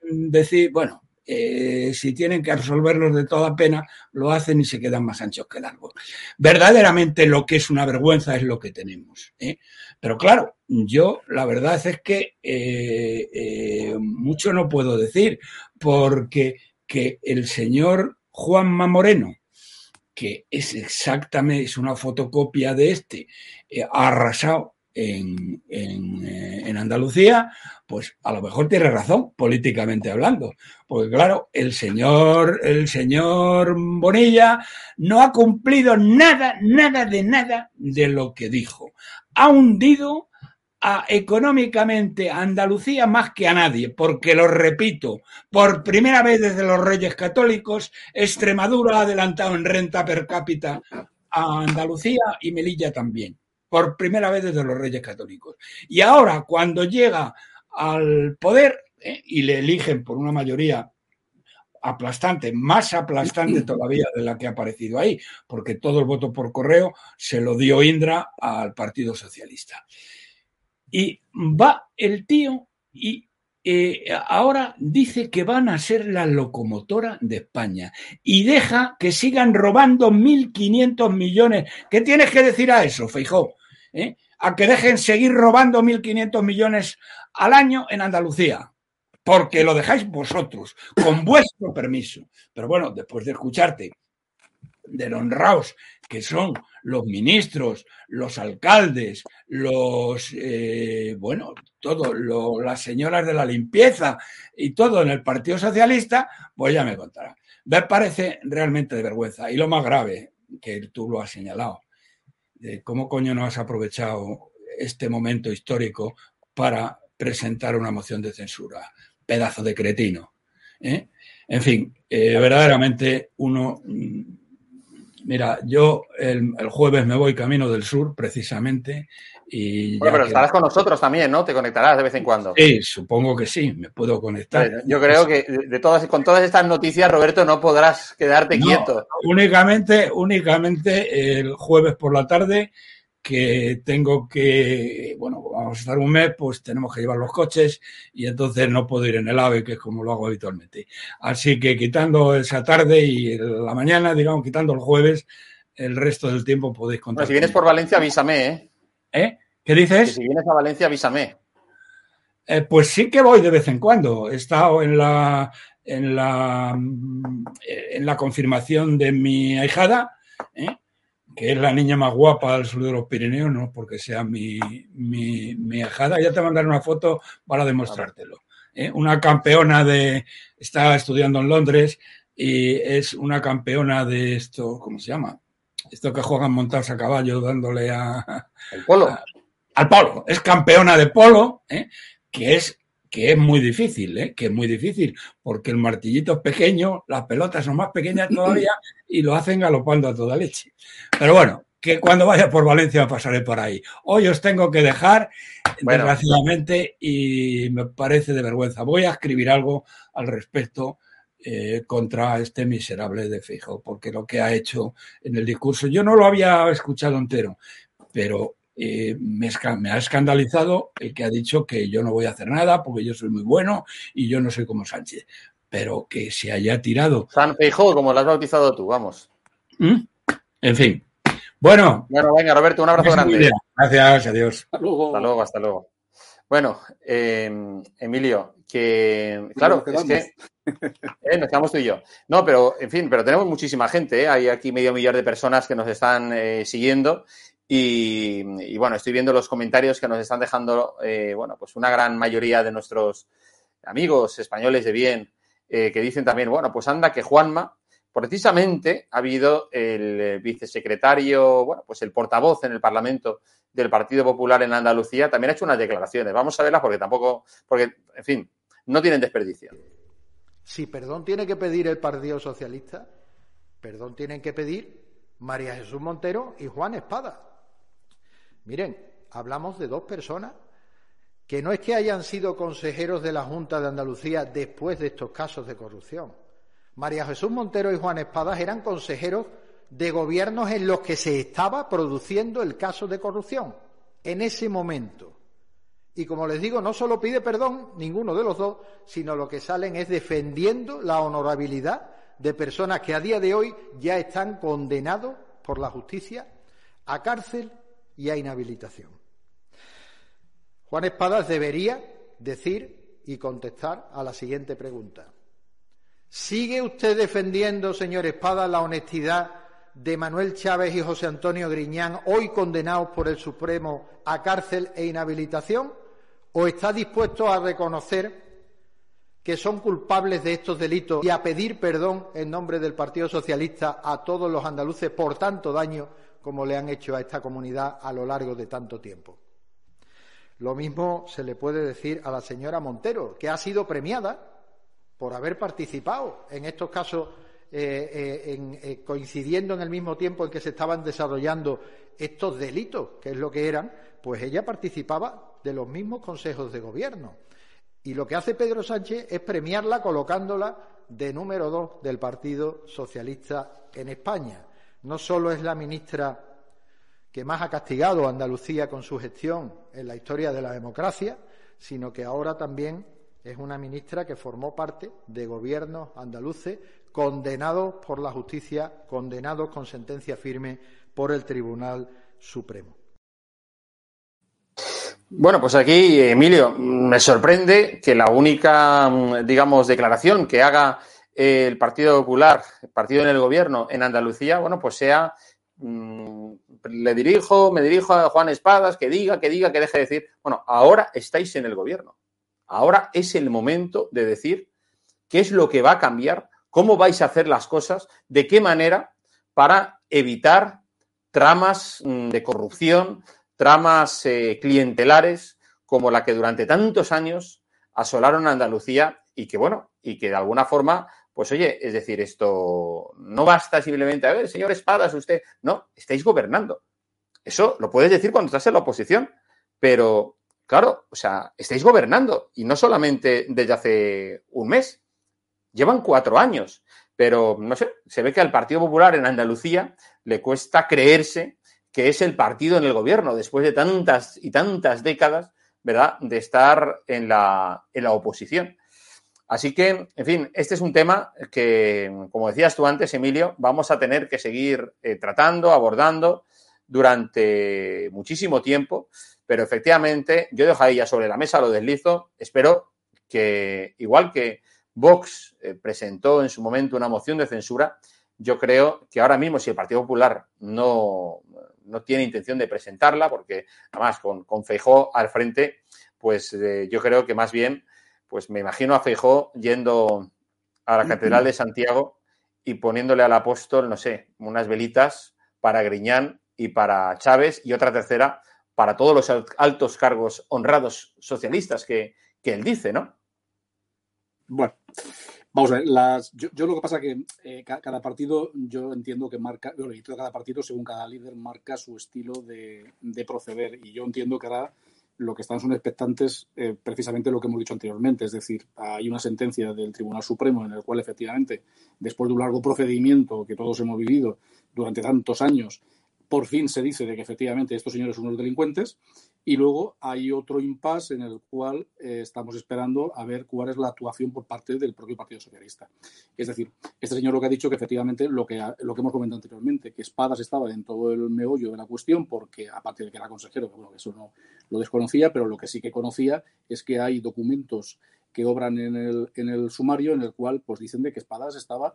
decir, bueno, eh, si tienen que absolverlos de toda pena, lo hacen y se quedan más anchos que largos. Verdaderamente lo que es una vergüenza es lo que tenemos. ¿eh? Pero claro, yo la verdad es que eh, mucho no puedo decir, porque que el señor Juanma Moreno, que es exactamente, es una fotocopia de este, ha arrasado en, en, Andalucía, pues a lo mejor tiene razón, políticamente hablando. Porque claro, el señor, el señor Bonilla no ha cumplido nada, nada de nada de lo que dijo. Ha hundido económicamente a Andalucía más que a nadie, porque lo repito, por primera vez desde los Reyes Católicos, Extremadura ha adelantado en renta per cápita a Andalucía y Melilla también, por primera vez desde los Reyes Católicos. Y ahora, cuando llega al poder ¿eh? y le eligen por una mayoría aplastante, más aplastante todavía de la que ha aparecido ahí, porque todo el voto por correo se lo dio Indra al Partido Socialista. Y va el tío y eh, ahora dice que van a ser la locomotora de España y deja que sigan robando 1.500 millones. ¿Qué tienes que decir a eso, Feijó? ¿Eh? A que dejen seguir robando 1.500 millones al año en Andalucía, porque lo dejáis vosotros, con vuestro permiso. Pero bueno, después de escucharte de honrados que son los ministros, los alcaldes, los, eh, bueno, todo, las señoras de la limpieza y todo en el Partido Socialista, pues ya me contará. Me parece realmente de vergüenza. Y lo más grave, que tú lo has señalado, de cómo coño no has aprovechado este momento histórico para presentar una moción de censura. Pedazo de cretino. ¿eh? En fin, eh, verdaderamente uno... Mira, yo el, jueves me voy camino del sur, precisamente. Y bueno, pero estarás con nosotros también, ¿no? Te conectarás de vez en cuando. Sí, supongo que sí, me puedo conectar. yo creo que de todas, con todas estas noticias, Roberto, no podrás quedarte quieto. Únicamente, únicamente el jueves por la tarde que tengo que, bueno, vamos a estar un mes, pues tenemos que llevar los coches y entonces no puedo ir en el AVE, que es como lo hago habitualmente. Así que quitando esa tarde y la mañana, digamos, quitando el jueves, el resto del tiempo podéis contar. si vienes por Valencia, avísame, ¿eh? ¿Eh? ¿Qué dices? si vienes a Valencia, avísame. Eh, pues sí que voy de vez en cuando. He estado en la, en la, en la confirmación de mi ahijada, ¿eh? Que es la niña más guapa al sur de los Pirineos, no porque sea mi, mi, mi ajada. Ya te mandaré una foto para demostrártelo. ¿eh? Una campeona de. Está estudiando en Londres y es una campeona de esto, ¿cómo se llama? Esto que juegan montados a caballo dándole a. El polo. al polo. Es campeona de polo, ¿eh? que es que es muy difícil, ¿eh? que es muy difícil, porque el martillito es pequeño, las pelotas son más pequeñas todavía y lo hacen galopando a toda leche. Pero bueno, que cuando vaya por Valencia pasaré por ahí. Hoy os tengo que dejar, desgraciadamente, y me parece de vergüenza. Voy a escribir algo al respecto eh, contra este miserable de Fijo, porque lo que ha hecho en el discurso, yo no lo había escuchado entero, pero eh, me, ha escandalizado el que ha dicho que yo no voy a hacer nada porque yo soy muy bueno y yo no soy como Sánchez. Pero que se haya tirado. San Feijóo, como lo has bautizado tú, vamos. ¿Mm? En fin. Bueno. Bueno, venga, Roberto, un abrazo grande. Gracias, adiós. Hasta luego. Hasta luego, Bueno, eh, Emilio, que claro, es que eh, nos quedamos tú y yo. No, pero en fin, pero tenemos muchísima gente, hay aquí medio millón de personas que nos están siguiendo y, bueno, estoy viendo los comentarios que nos están dejando, eh, bueno, pues una gran mayoría de nuestros amigos españoles de bien, eh, que dicen también, bueno, pues anda que Juanma, precisamente ha habido el eh, vicesecretario, bueno, pues el portavoz en el Parlamento del Partido Popular en Andalucía también ha hecho unas declaraciones. Vamos a verlas porque tampoco, porque, en fin, no tienen desperdicio. Si perdón tiene que pedir el Partido Socialista, perdón tienen que pedir María Jesús Montero y Juan Espada. Miren, hablamos de dos personas que no es que hayan sido consejeros de la Junta de Andalucía después de estos casos de corrupción. María Jesús Montero y Juan Espadas eran consejeros de gobiernos en los que se estaba produciendo el caso de corrupción, en ese momento. Y como les digo, no solo pide perdón ninguno de los dos, sino lo que salen es defendiendo la honorabilidad de personas que a día de hoy ya están condenados por la justicia a cárcel y a inhabilitación. Juan Espadas debería decir y contestar a la siguiente pregunta. ¿Sigue usted defendiendo, señor Espadas, la honestidad de Manuel Chávez y José Antonio Griñán, hoy condenados por el Supremo a cárcel e inhabilitación? ¿O está dispuesto a reconocer que son culpables de estos delitos y a pedir perdón en nombre del Partido Socialista a todos los andaluces por tanto daño como le han hecho a esta comunidad a lo largo de tanto tiempo. Lo mismo se le puede decir a la señora Montero, que ha sido premiada por haber participado en estos casos eh, eh, eh, coincidiendo en el mismo tiempo en que se estaban desarrollando estos delitos, que es lo que eran, pues ella participaba de los mismos consejos de gobierno. Y lo que hace Pedro Sánchez es premiarla colocándola de número dos del Partido Socialista en España. No solo es la ministra que más ha castigado a Andalucía con su gestión en la historia de la democracia, sino que ahora también es una ministra que formó parte de gobiernos andaluces condenados por la justicia, condenados con sentencia firme por el Tribunal Supremo. Bueno, pues aquí, Emilio, me sorprende que la única, digamos, declaración que haga el Partido Popular, el partido en el gobierno en Andalucía, bueno, pues sea, mm, le dirijo, me dirijo a Juan Espadas, que diga, que diga, que deje de decir, bueno, ahora estáis en el gobierno. Ahora es el momento de decir qué es lo que va a cambiar, cómo vais a hacer las cosas, de qué manera para evitar tramas mm, de corrupción, tramas eh, clientelares como la que durante tantos años asolaron a Andalucía y que, bueno, y que de alguna forma, pues oye, es decir, esto no basta simplemente, a ver, señor Espadas, usted, no, estáis gobernando. Eso lo puedes decir cuando estás en la oposición, pero claro, o sea, estáis gobernando y no solamente desde hace un mes, llevan cuatro años, pero no sé, se ve que al Partido Popular en Andalucía le cuesta creerse que es el partido en el gobierno, después de tantas y tantas décadas, ¿verdad?, de estar en la, en la oposición. Así que, en fin, este es un tema que, como decías tú antes, Emilio, vamos a tener que seguir eh, tratando, abordando durante muchísimo tiempo, pero efectivamente yo dejo ahí ya sobre la mesa, lo deslizo, espero que, igual que Vox eh, presentó en su momento una moción de censura, yo creo que ahora mismo si el Partido Popular no, no tiene intención de presentarla, porque además con, con Feijó al frente, pues eh, yo creo que más bien, pues me imagino a Feijó yendo a la Catedral de Santiago y poniéndole al apóstol, no sé, unas velitas para Griñán y para Chávez y otra tercera para todos los altos cargos honrados socialistas que, que él dice, ¿no? Bueno, Vamos a ver, las, yo, lo que pasa que eh, cada partido, yo entiendo que marca, bueno, y cada partido, según cada líder, marca su estilo de, proceder. Y yo entiendo que ahora lo que están son expectantes eh, precisamente lo que hemos dicho anteriormente. Es decir, hay una sentencia del Tribunal Supremo en el cual efectivamente, después de un largo procedimiento que todos hemos vivido durante tantos años, por fin se dice de que efectivamente estos señores son unos delincuentes y luego hay otro impasse en el cual eh, estamos esperando a ver cuál es la actuación por parte del propio Partido Socialista. Es decir, este señor lo que ha dicho que efectivamente lo que, lo que hemos comentado anteriormente, que Espadas estaba en todo el meollo de la cuestión porque aparte de que era consejero, bueno, eso no lo desconocía, pero lo que sí que conocía es que hay documentos que obran en el, en el sumario en el cual pues dicen de que Espadas estaba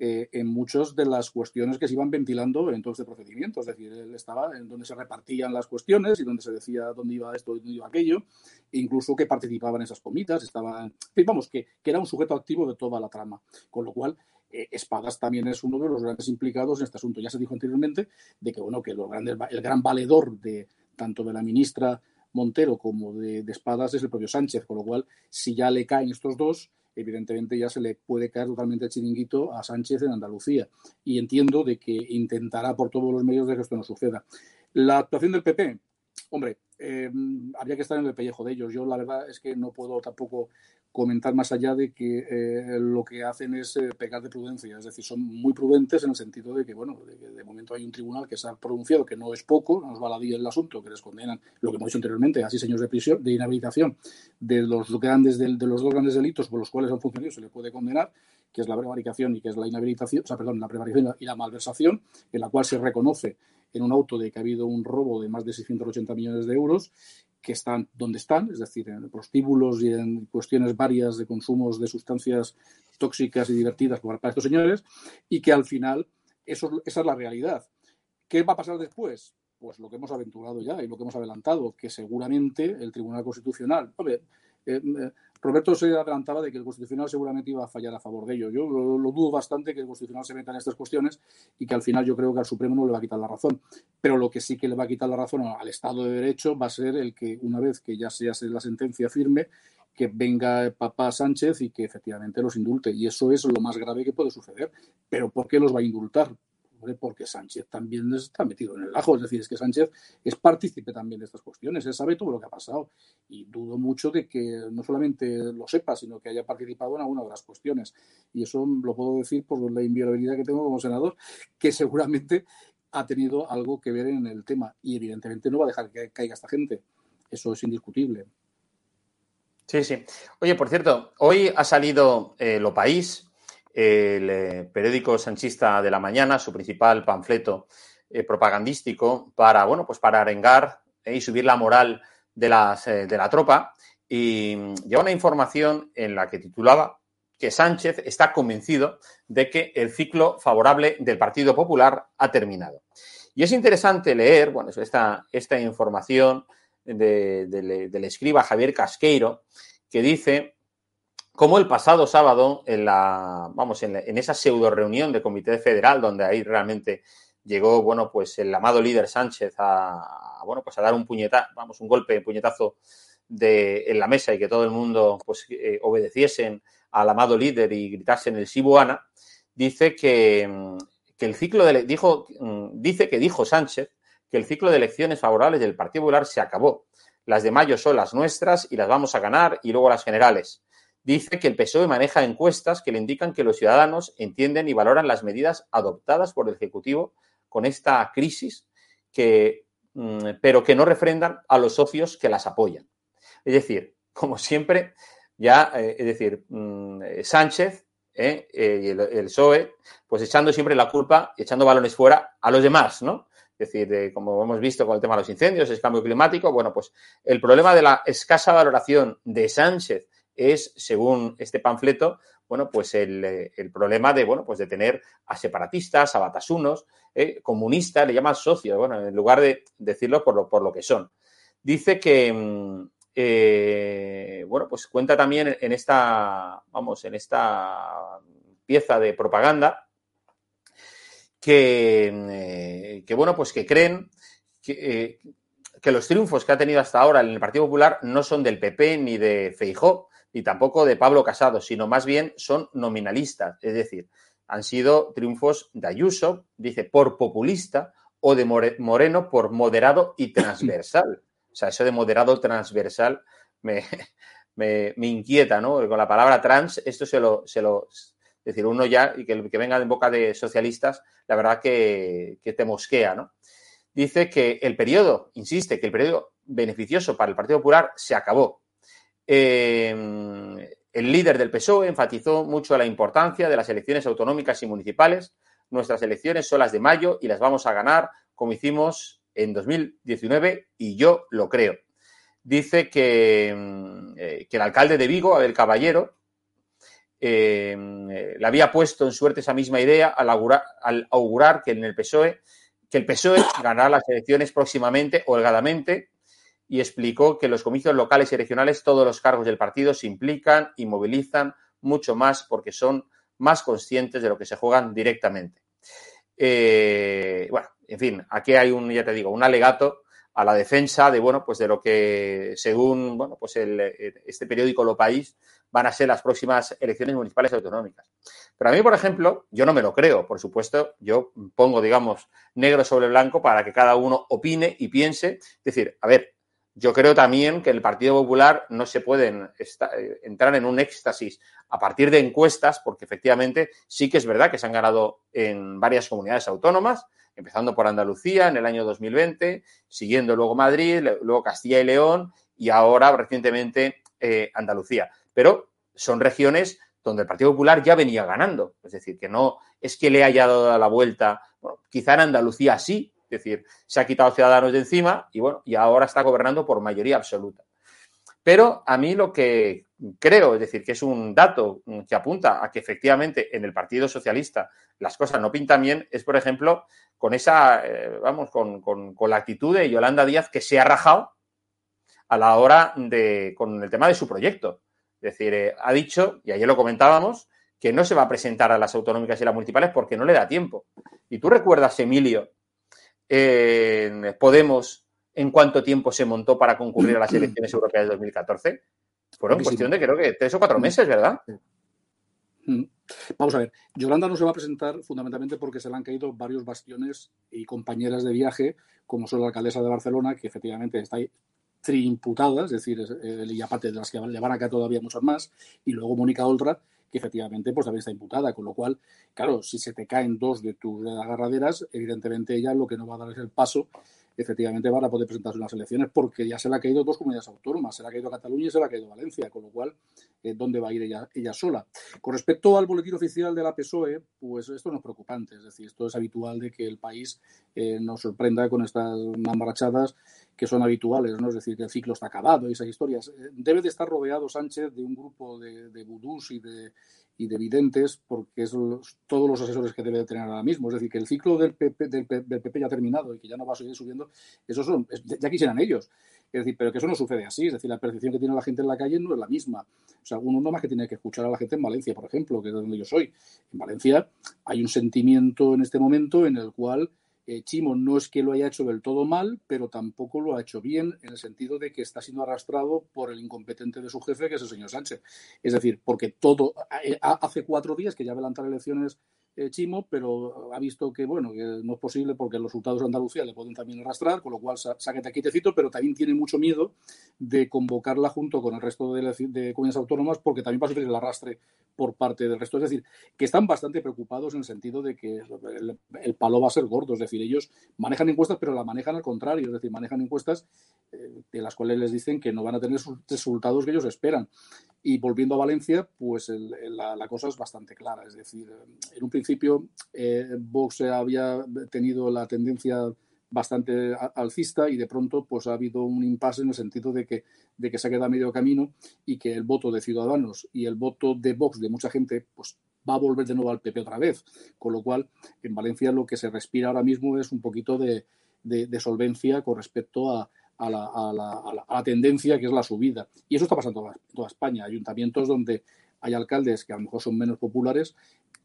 eh, en muchas de las cuestiones que se iban ventilando en todo este procedimiento. Es decir, él estaba en donde se repartían las cuestiones y donde se decía dónde iba esto y dónde iba aquello, e incluso que participaba en esas comitas, estaba, vamos, que, que, era un sujeto activo de toda la trama. Con lo cual, eh, Espadas también es uno de los grandes implicados en este asunto. Ya se dijo anteriormente de que, bueno, que los grandes, el gran valedor de tanto de la ministra Montero como de, de Espadas es el propio Sánchez, con lo cual, si ya le caen estos dos, evidentemente ya se le puede caer totalmente chiringuito a Sánchez en Andalucía. Y entiendo de que intentará por todos los medios de que esto no suceda. La actuación del PP, hombre, eh, habría que estar en el pellejo de ellos. Yo la verdad es que no puedo tampoco comentar más allá de que eh, lo que hacen es eh, pecar de prudencia, es decir, son muy prudentes en el sentido de que, bueno, de, momento hay un tribunal que se ha pronunciado que no es poco, nos va a el asunto, que les condenan lo que hemos dicho anteriormente, así señores de prisión, de inhabilitación de los grandes de, los dos grandes delitos por los cuales han funcionado se le puede condenar, que es la prevaricación y que es la inhabilitación, o sea, perdón, la prevaricación y la malversación, en la cual se reconoce en un auto de que ha habido un robo de más de 680 millones de euros que están donde están, es decir, en prostíbulos y en cuestiones varias de consumos de sustancias tóxicas y divertidas para estos señores, y que al final eso, esa es la realidad. ¿Qué va a pasar después? Pues lo que hemos aventurado ya y lo que hemos adelantado, que seguramente el Tribunal Constitucional, eh, eh, Roberto se adelantaba de que el Constitucional seguramente iba a fallar a favor de ello. Yo lo, dudo bastante que el Constitucional se meta en estas cuestiones y que al final yo creo que al Supremo no le va a quitar la razón. Pero lo que sí que le va a quitar la razón al Estado de Derecho va a ser el que una vez que ya se hace la sentencia firme, que venga papá Sánchez y que efectivamente los indulte. Y eso es lo más grave que puede suceder. Pero ¿por qué los va a indultar? Porque Sánchez también está metido en el ajo. Es decir, es que Sánchez es partícipe también de estas cuestiones. Él sabe todo lo que ha pasado. Y dudo mucho de que no solamente lo sepa, sino que haya participado en alguna de las cuestiones. Y eso lo puedo decir por la inviolabilidad que tengo como senador, que seguramente ha tenido algo que ver en el tema. Y evidentemente no va a dejar que caiga esta gente. Eso es indiscutible. Sí, sí. Oye, por cierto, hoy ha salido eh, Lo País, el eh, periódico sanchista de la mañana, su principal panfleto eh, propagandístico para, bueno, pues para arengar eh, y subir la moral de, las, de la tropa. Y mm, lleva una información en la que titulaba que Sánchez está convencido de que el ciclo favorable del Partido Popular ha terminado. Y es interesante leer, bueno, esta, esta información del escriba Javier Casqueiro, que dice como el pasado sábado, en la, vamos, en, esa pseudo reunión del Comité Federal, donde ahí realmente llegó, bueno, pues el amado líder Sánchez a, bueno, pues a dar un puñetazo, vamos, un golpe, un puñetazo de, en la mesa y que todo el mundo, pues, eh, obedeciesen al amado líder y gritasen el Sibuana, dice que, que el ciclo de, dijo, dice que dijo Sánchez que el ciclo de elecciones favorables del Partido Popular se acabó. Las de mayo son las nuestras y las vamos a ganar y luego las generales dice que el PSOE maneja encuestas que le indican que los ciudadanos entienden y valoran las medidas adoptadas por el Ejecutivo con esta crisis, que, mm, pero que no refrendan a los socios que las apoyan. Es decir, como siempre, ya, eh, es decir, mm, Sánchez eh, eh, y el, PSOE, pues echando siempre la culpa echando balones fuera a los demás, ¿no? Es decir, como hemos visto con el tema de los incendios, el cambio climático, bueno, pues el problema de la escasa valoración de Sánchez es, según este panfleto, bueno, pues el, problema de, bueno, pues de tener a separatistas, a batasunos, eh, comunistas, le llaman socios, bueno, en lugar de decirlo por lo, por lo que son. Dice que, mm, eh, bueno, pues cuenta también en esta, vamos, en esta pieza de propaganda que, eh, bueno, pues que creen que, que, los triunfos que ha tenido hasta ahora en el Partido Popular no son del PP ni de Feijó, y tampoco de Pablo Casado, sino más bien son nominalistas, es decir, han sido triunfos de Ayuso, dice, por populista, o de Moreno por moderado y transversal. O sea, eso de moderado transversal me, me, inquieta, ¿no? Con la palabra trans, esto se lo, se lo es decir, uno ya, y que, que venga en boca de socialistas, la verdad que, que te mosquea, ¿no? Dice que el periodo, insiste, que el periodo beneficioso para el Partido Popular se acabó, Em, el líder del PSOE enfatizó mucho la importancia de las elecciones autonómicas y municipales. Nuestras elecciones son las de mayo y las vamos a ganar como hicimos en 2019 y yo lo creo. Dice que, em, eh, el alcalde de Vigo, Abel Caballero, em, eh, le había puesto en suerte esa misma idea al augurar, al augurar que en el PSOE que el PSOE ganará las elecciones próximamente, holgadamente, y explicó que los comicios locales y regionales todos los cargos del partido se implican y movilizan mucho más porque son más conscientes de lo que se juegan directamente. Eh, bueno, en fin, aquí hay un, ya te digo, un alegato a la defensa de, bueno, pues de lo que según, bueno, pues el, este periódico Lo País van a ser las próximas elecciones municipales autonómicas. Pero a mí, por ejemplo, yo no me lo creo, por supuesto, yo pongo, digamos, negro sobre blanco para que cada uno opine y piense. Es decir, a ver, yo creo también que el Partido Popular no se puede eh, entrar en un éxtasis a partir de encuestas, porque efectivamente sí que es verdad que se han ganado en varias comunidades autónomas, empezando por Andalucía en el año 2020, siguiendo luego Madrid, luego Castilla y León y ahora recientemente eh, Andalucía. Pero son regiones donde el Partido Popular ya venía ganando. Es decir, que no es que le haya dado la vuelta. quizá en Andalucía sí, es decir, se ha quitado Ciudadanos de encima y bueno, y ahora está gobernando por mayoría absoluta. Pero a mí lo que creo, es decir, que es un dato que apunta a que efectivamente en el Partido Socialista las cosas no pintan bien, es por ejemplo con esa, eh, vamos, con, la actitud de Yolanda Díaz que se ha rajado a la hora de, con el tema de su proyecto. Es decir, eh, ha dicho, y ayer lo comentábamos, que no se va a presentar a las autonómicas y las municipales porque no le da tiempo. Y tú recuerdas, Emilio, en Podemos, en cuánto tiempo se montó para concurrir a las elecciones europeas de 2014? Fueron cuestión de creo que tres o cuatro meses, ¿verdad? Mm. Vamos a ver, Yolanda no se va a presentar fundamentalmente porque se le han caído varios bastiones y compañeras de viaje, como son la alcaldesa de Barcelona, que efectivamente está triimputada, es decir, eh, aparte de las que le van a caer todavía muchas más, y luego Mónica Oltra, que efectivamente pues también está imputada, con lo cual, claro, si se te caen dos de tus agarraderas, evidentemente ella lo que no va a dar es el paso efectivamente van a poder presentarse unas elecciones porque ya se le ha caído dos comunidades autónomas, se le ha caído Cataluña y se le ha caído Valencia, con lo cual, eh, ¿dónde va a ir ella, sola? Con respecto al boletín oficial de la PSOE, pues esto no es preocupante, es decir, esto es habitual de que el país eh, nos sorprenda con estas mamarachadas que son habituales, ¿no? Es decir, que el ciclo está acabado y esas historias. Eh, debe de estar rodeado Sánchez de un grupo de, de vudús y de, y de videntes, porque es todos los asesores que debe de tener ahora mismo. Es decir, que el ciclo del PP, del, PP ya ha terminado y que ya no va a seguir subiendo, esos son, ya quisieran ellos. Es decir, pero que eso no sucede así. Es decir, la percepción que tiene la gente en la calle no es la misma. O sea, uno no más que tiene que escuchar a la gente en Valencia, por ejemplo, que es donde yo soy. En Valencia hay un sentimiento en este momento en el cual eh, Chimo no es que lo haya hecho del todo mal, pero tampoco lo ha hecho bien en el sentido de que está siendo arrastrado por el incompetente de su jefe, que es el señor Sánchez. Es decir, porque todo, eh, hace cuatro días que ya adelantar elecciones eh, Chimo, pero ha visto que bueno que no es posible porque los resultados de Andalucía le pueden también arrastrar, con lo cual sáquete quitecito, pero también tiene mucho miedo de convocarla junto con el resto de, de comunidades autónomas porque también va a sufrir el arrastre por parte del resto. Es decir, que están bastante preocupados en el sentido de que el, palo va a ser gordo. Es decir, ellos manejan encuestas, pero la manejan al contrario. Es decir, manejan encuestas eh, de las cuales les dicen que no van a tener sus resultados que ellos esperan. Y volviendo a Valencia, pues la, cosa es bastante clara. Es decir, en un principio eh, Vox había tenido la tendencia bastante alcista y de pronto pues ha habido un impasse en el sentido de que, de que se ha quedado a medio camino y que el voto de Ciudadanos y el voto de Vox de mucha gente pues va a volver de nuevo al PP otra vez. Con lo cual, en Valencia lo que se respira ahora mismo es un poquito de, de, solvencia con respecto a, a, la, a, la, a, la, tendencia que es la subida. Y eso está pasando en toda España. Ayuntamientos donde hay alcaldes que a lo mejor son menos populares,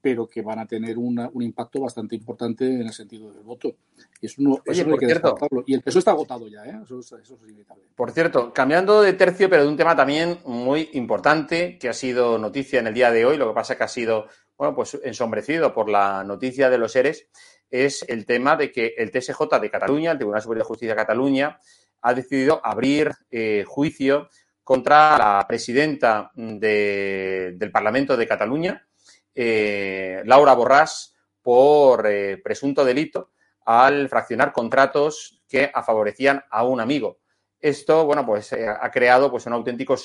pero que van a tener una, un impacto bastante importante en el sentido del voto. Y eso no, Oye, hay que cierto, Y el peso está agotado ya, ¿eh? eso, eso, es inevitable. Por cierto, cambiando de tercio, pero de un tema también muy importante que ha sido noticia en el día de hoy, lo que pasa es que ha sido, bueno, pues ensombrecido por la noticia de los seres, es el tema de que el TSJ de Cataluña, el Tribunal Superior de Justicia de Cataluña, ha decidido abrir eh, juicio contra la presidenta de, del Parlamento de Cataluña, eh, Laura Borràs, por eh, presunto delito al fraccionar contratos que favorecían a un amigo. Esto, bueno, pues eh, ha creado pues, un auténtico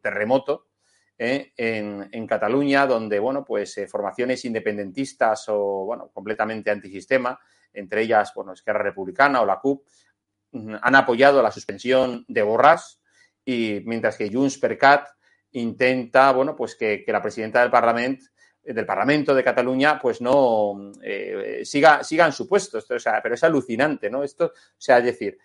terremoto en, Cataluña, donde, bueno, pues formaciones independentistas o, bueno, completamente antisistema, entre ellas, bueno, Esquerra Republicana o la CUP, mm, han apoyado la suspensión de Borràs, y mientras que Junts per Cat intenta, bueno, pues que, la presidenta del Parlamento del Parlamento de Cataluña, pues no eh, siga, siga en su puesto. Esto, o sea, pero es alucinante, ¿no? Esto, o sea, es decir,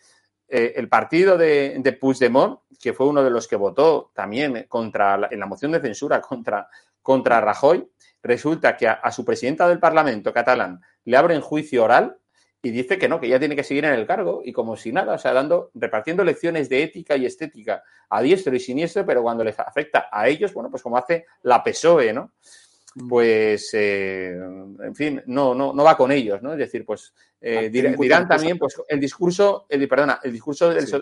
eh, el partido de, de Puigdemont, que fue uno de los que votó también contra en la moción de censura contra, contra Rajoy, resulta que a, a, su presidenta del Parlamento catalán le abren juicio oral y dice que no, que ya tiene que seguir en el cargo y como si nada, o sea, dando, repartiendo lecciones de ética y estética a diestro y siniestro, pero cuando les afecta a ellos, bueno, pues como hace la PSOE, ¿no? Pues, eh, en fin, no, no, no va con ellos, ¿no? Es decir, pues eh, dirán, dirán, también, pues el discurso, el, perdona, el discurso, del, sí.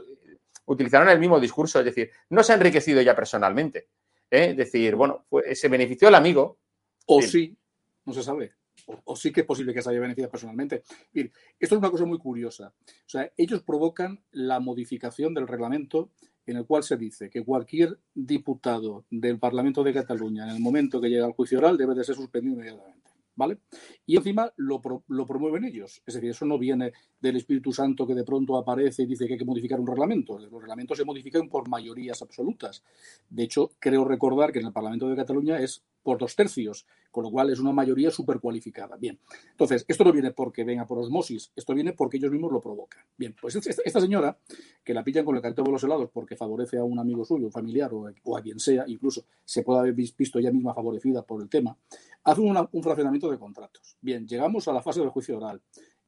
utilizarán el mismo discurso, es decir, no se ha enriquecido ya personalmente, ¿eh? es decir, bueno, pues, se benefició el amigo. O sí, sí no se sabe o, o, sí que es posible que se haya beneficiado personalmente. Bien, esto es una cosa muy curiosa. O sea, ellos provocan la modificación del reglamento en el cual se dice que cualquier diputado del Parlamento de Cataluña, en el momento que llega al juicio oral, debe de ser suspendido inmediatamente. ¿Vale? Y encima lo, pro, lo, promueven ellos. Es decir, eso no viene del Espíritu Santo que de pronto aparece y dice que hay que modificar un reglamento. Los reglamentos se modifican por mayorías absolutas. De hecho, creo recordar que en el Parlamento de Cataluña es por dos tercios, con lo cual es una mayoría súper cualificada. Bien, entonces, esto no viene porque venga por osmosis, esto viene porque ellos mismos lo provocan. Bien, pues esta, señora, que la pillan con el cartel de los helados porque favorece a un amigo suyo, un familiar o, o, a quien sea, incluso se puede haber visto ella misma favorecida por el tema, hace un fraccionamiento de contratos. Bien, llegamos a la fase del juicio oral.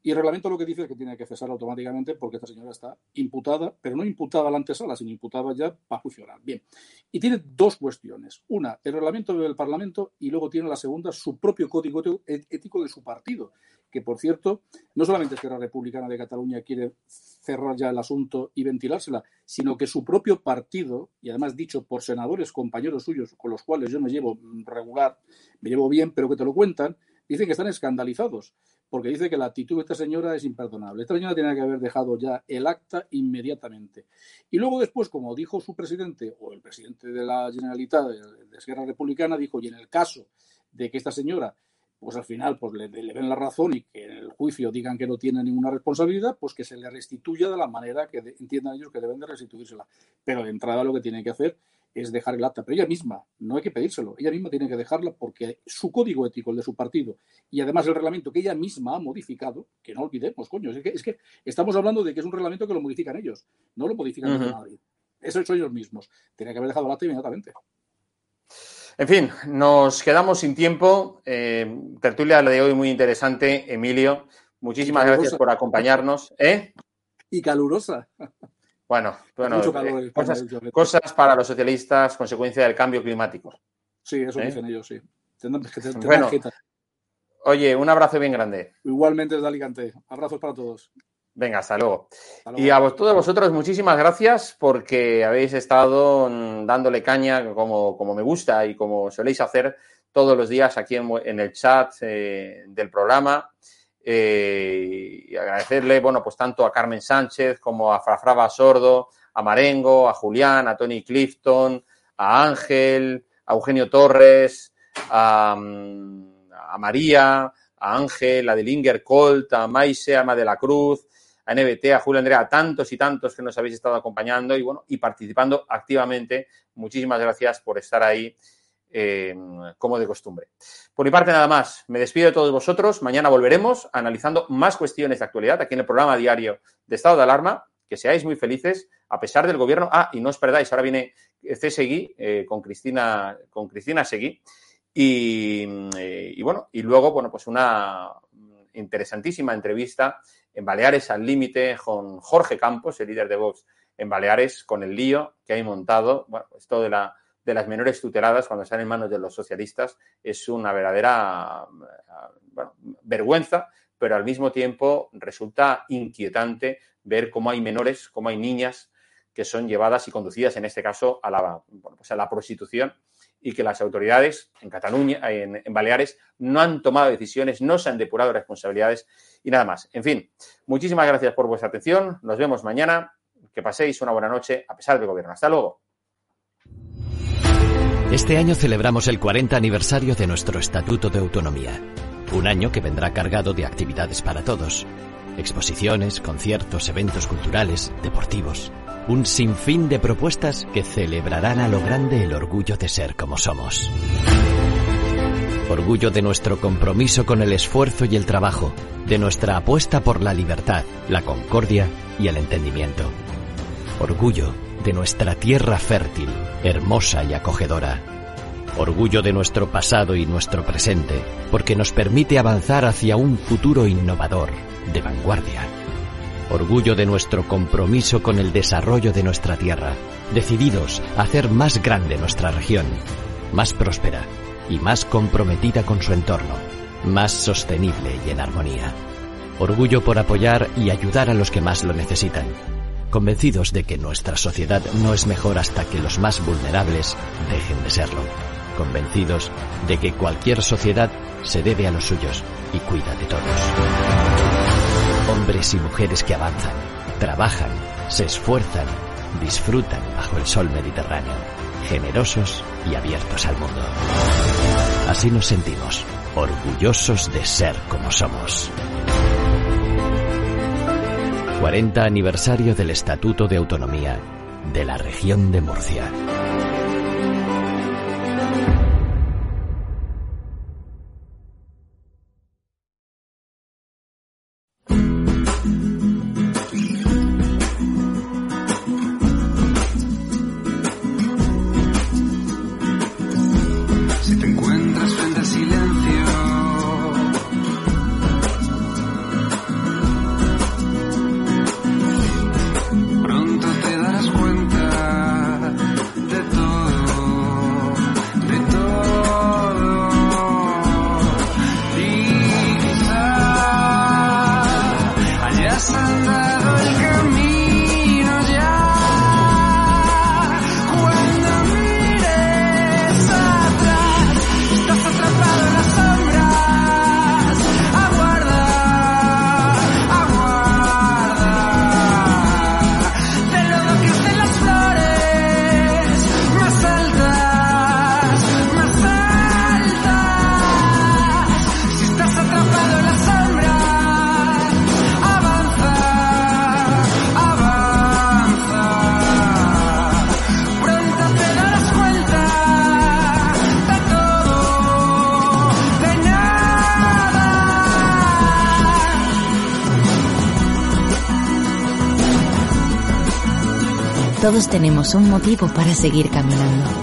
Y el reglamento lo que dice es que tiene que cesar automáticamente porque esta señora está imputada, pero no imputada a la antesala, sino imputada ya para juicio. Bien. Y tiene dos cuestiones. Una, el reglamento del Parlamento y luego tiene la segunda, su propio código ético de su partido, que por cierto, no solamente es que la Republicana de Cataluña quiere cerrar ya el asunto y ventilársela, sino que su propio partido, y además dicho por senadores, compañeros suyos, con los cuales yo me llevo regular, me llevo bien, pero que te lo cuentan, dicen que están escandalizados porque dice que la actitud de esta señora es imperdonable. Esta señora tiene que haber dejado ya el acta inmediatamente. Y luego después, como dijo su presidente, o el presidente de la Generalitat de Esquerra Republicana, dijo, y en el caso de que esta señora, pues al final pues le, le den la razón y que en el juicio digan que no tiene ninguna responsabilidad, pues que se le restituya de la manera que entiendan ellos que deben de restituírsela. Pero de entrada lo que tiene que hacer es dejar el acta, pero ella misma, no hay que pedírselo, ella misma tiene que dejarla porque su código ético, el de su partido, y además el reglamento que ella misma ha modificado, que no olvidemos, coño, es que, es que estamos hablando de que es un reglamento que lo modifican ellos, no lo modifican uh -huh. nadie. Eso son ellos mismos. Tiene que haber dejado el acta inmediatamente. En fin, nos quedamos sin tiempo. Eh, tertulia de hoy muy interesante, Emilio. Muchísimas gracias por acompañarnos. ¿Eh? Y calurosa. Bueno, bueno eh, cosas, cosas, para los socialistas, consecuencia del cambio climático. Sí, eso ¿Eh? dicen ellos, sí. Tendrán, tendrán bueno, oye, un abrazo bien grande. Igualmente desde Alicante. Abrazos para todos. Venga, hasta luego. hasta luego. Y a vos, todos vosotros, muchísimas gracias porque habéis estado dándole caña como, como me gusta y como soléis hacer todos los días aquí en, en el chat eh, del programa. Eh, y agradecerle, bueno, pues tanto a Carmen Sánchez como a Frafrava Sordo, a Marengo, a Julián, a Tony Clifton, a Ángel, a Eugenio Torres, a, a María, a Ángel, a Delinger Colt, a Maise, a Ama la Cruz, a NBT, a Julio Andrea, a tantos y tantos que nos habéis estado acompañando y bueno, y participando activamente. Muchísimas gracias por estar ahí eh, como de costumbre. Por mi parte, nada más. Me despido de todos vosotros. Mañana volveremos analizando más cuestiones de actualidad aquí en el programa diario de Estado de Alarma. Que seáis muy felices a pesar del gobierno. Ah, y no os perdáis, ahora viene CSegui eh, con Cristina, con Cristina Seguí. Y, eh, y, bueno, y luego, bueno, pues una interesantísima entrevista en Baleares al límite con Jorge Campos, el líder de Vox en Baleares, con el lío que hay montado. Bueno, esto de la de las menores tuteladas cuando están en manos de los socialistas es una verdadera vergüenza, pero al mismo tiempo resulta inquietante ver cómo hay menores, cómo hay niñas que son llevadas y conducidas, en este caso, a la, bueno, pues la prostitución y que las autoridades en Cataluña, en, en, Baleares, no han tomado decisiones, no se han depurado responsabilidades y nada más. En fin, muchísimas gracias por vuestra atención. Nos vemos mañana. Que paséis una buena noche a pesar del gobierno. Hasta luego. Este año celebramos el 40 aniversario de nuestro Estatuto de Autonomía. Un año que vendrá cargado de actividades para todos. Exposiciones, conciertos, eventos culturales, deportivos. Un sinfín de propuestas que celebrarán a lo grande el orgullo de ser como somos. Orgullo de nuestro compromiso con el esfuerzo y el trabajo, de nuestra apuesta por la libertad, la concordia y el entendimiento. Orgullo de nuestra tierra fértil, hermosa y acogedora. Orgullo de nuestro pasado y nuestro presente, porque nos permite avanzar hacia un futuro innovador, de vanguardia. Orgullo de nuestro compromiso con el desarrollo de nuestra tierra, decididos a hacer más grande nuestra región, más próspera y más comprometida con su entorno, más sostenible y en armonía. Orgullo por apoyar y ayudar a los que más lo necesitan, convencidos de que nuestra sociedad no es mejor hasta que los más vulnerables dejen de serlo, convencidos de que cualquier sociedad se debe a los suyos y cuida de todos. Hombres y mujeres que avanzan, trabajan, se esfuerzan, disfrutan bajo el sol mediterráneo, generosos y abiertos al mundo. Así nos sentimos, orgullosos de ser como somos. 40 aniversario del Estatuto de Autonomía de la región de Murcia. Todos tenemos un motivo para seguir caminando.